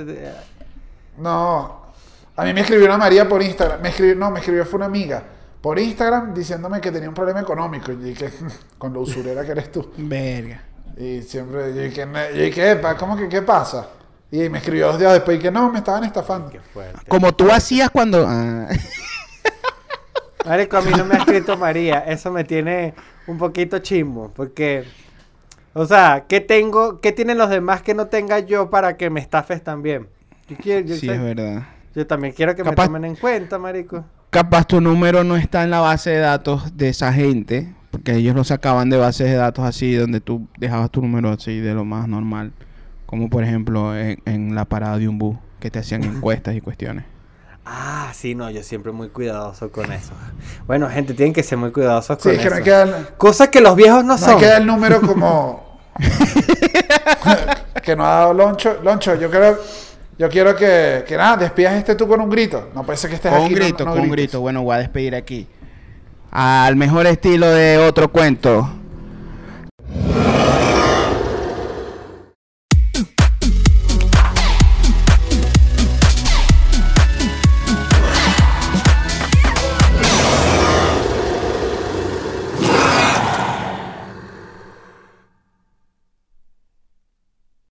No. A mí me escribió una María por Instagram. Me escribió, no, me escribió fue una amiga por Instagram diciéndome que tenía un problema económico. Y dije, con lo usurera que eres tú. Verga. Y siempre, yo dije, "Ne- yo dije, "Epa, ¿cómo que qué pasa? Y me escribió dos días después y que no, me estaban estafando. Qué fuerte. Como tú hacías cuando. ah, Marico, a mí no me ha escrito María. Eso me tiene un poquito chimbo. Porque, o sea, ¿qué tengo, qué tienen los demás que no tenga yo para que me estafes también? Yo, quiero, yo, sí, sé- es verdad. yo también quiero que Capaz- me tomen en cuenta, marico. Capaz tu número no está en la base de datos de esa gente. Porque ellos lo sacaban de bases de datos así, donde tú dejabas tu número así de lo más normal. Como por ejemplo en, en la parada de un bus, que te hacían encuestas y cuestiones. Ah, sí, no, yo siempre muy cuidadoso con eso. Bueno, gente, tienen que ser muy cuidadosos Sí, con que eso. no hay que dar, Cosas que los viejos no, no son. hay que dar el número como... que no ha dado Loncho. Loncho, yo quiero, yo quiero que, que nada, despidas este tú con un grito. No puede ser que estés Con aquí. un no- grito, no con un grito. Bueno, voy a despedir aquí. Al mejor estilo de otro cuento.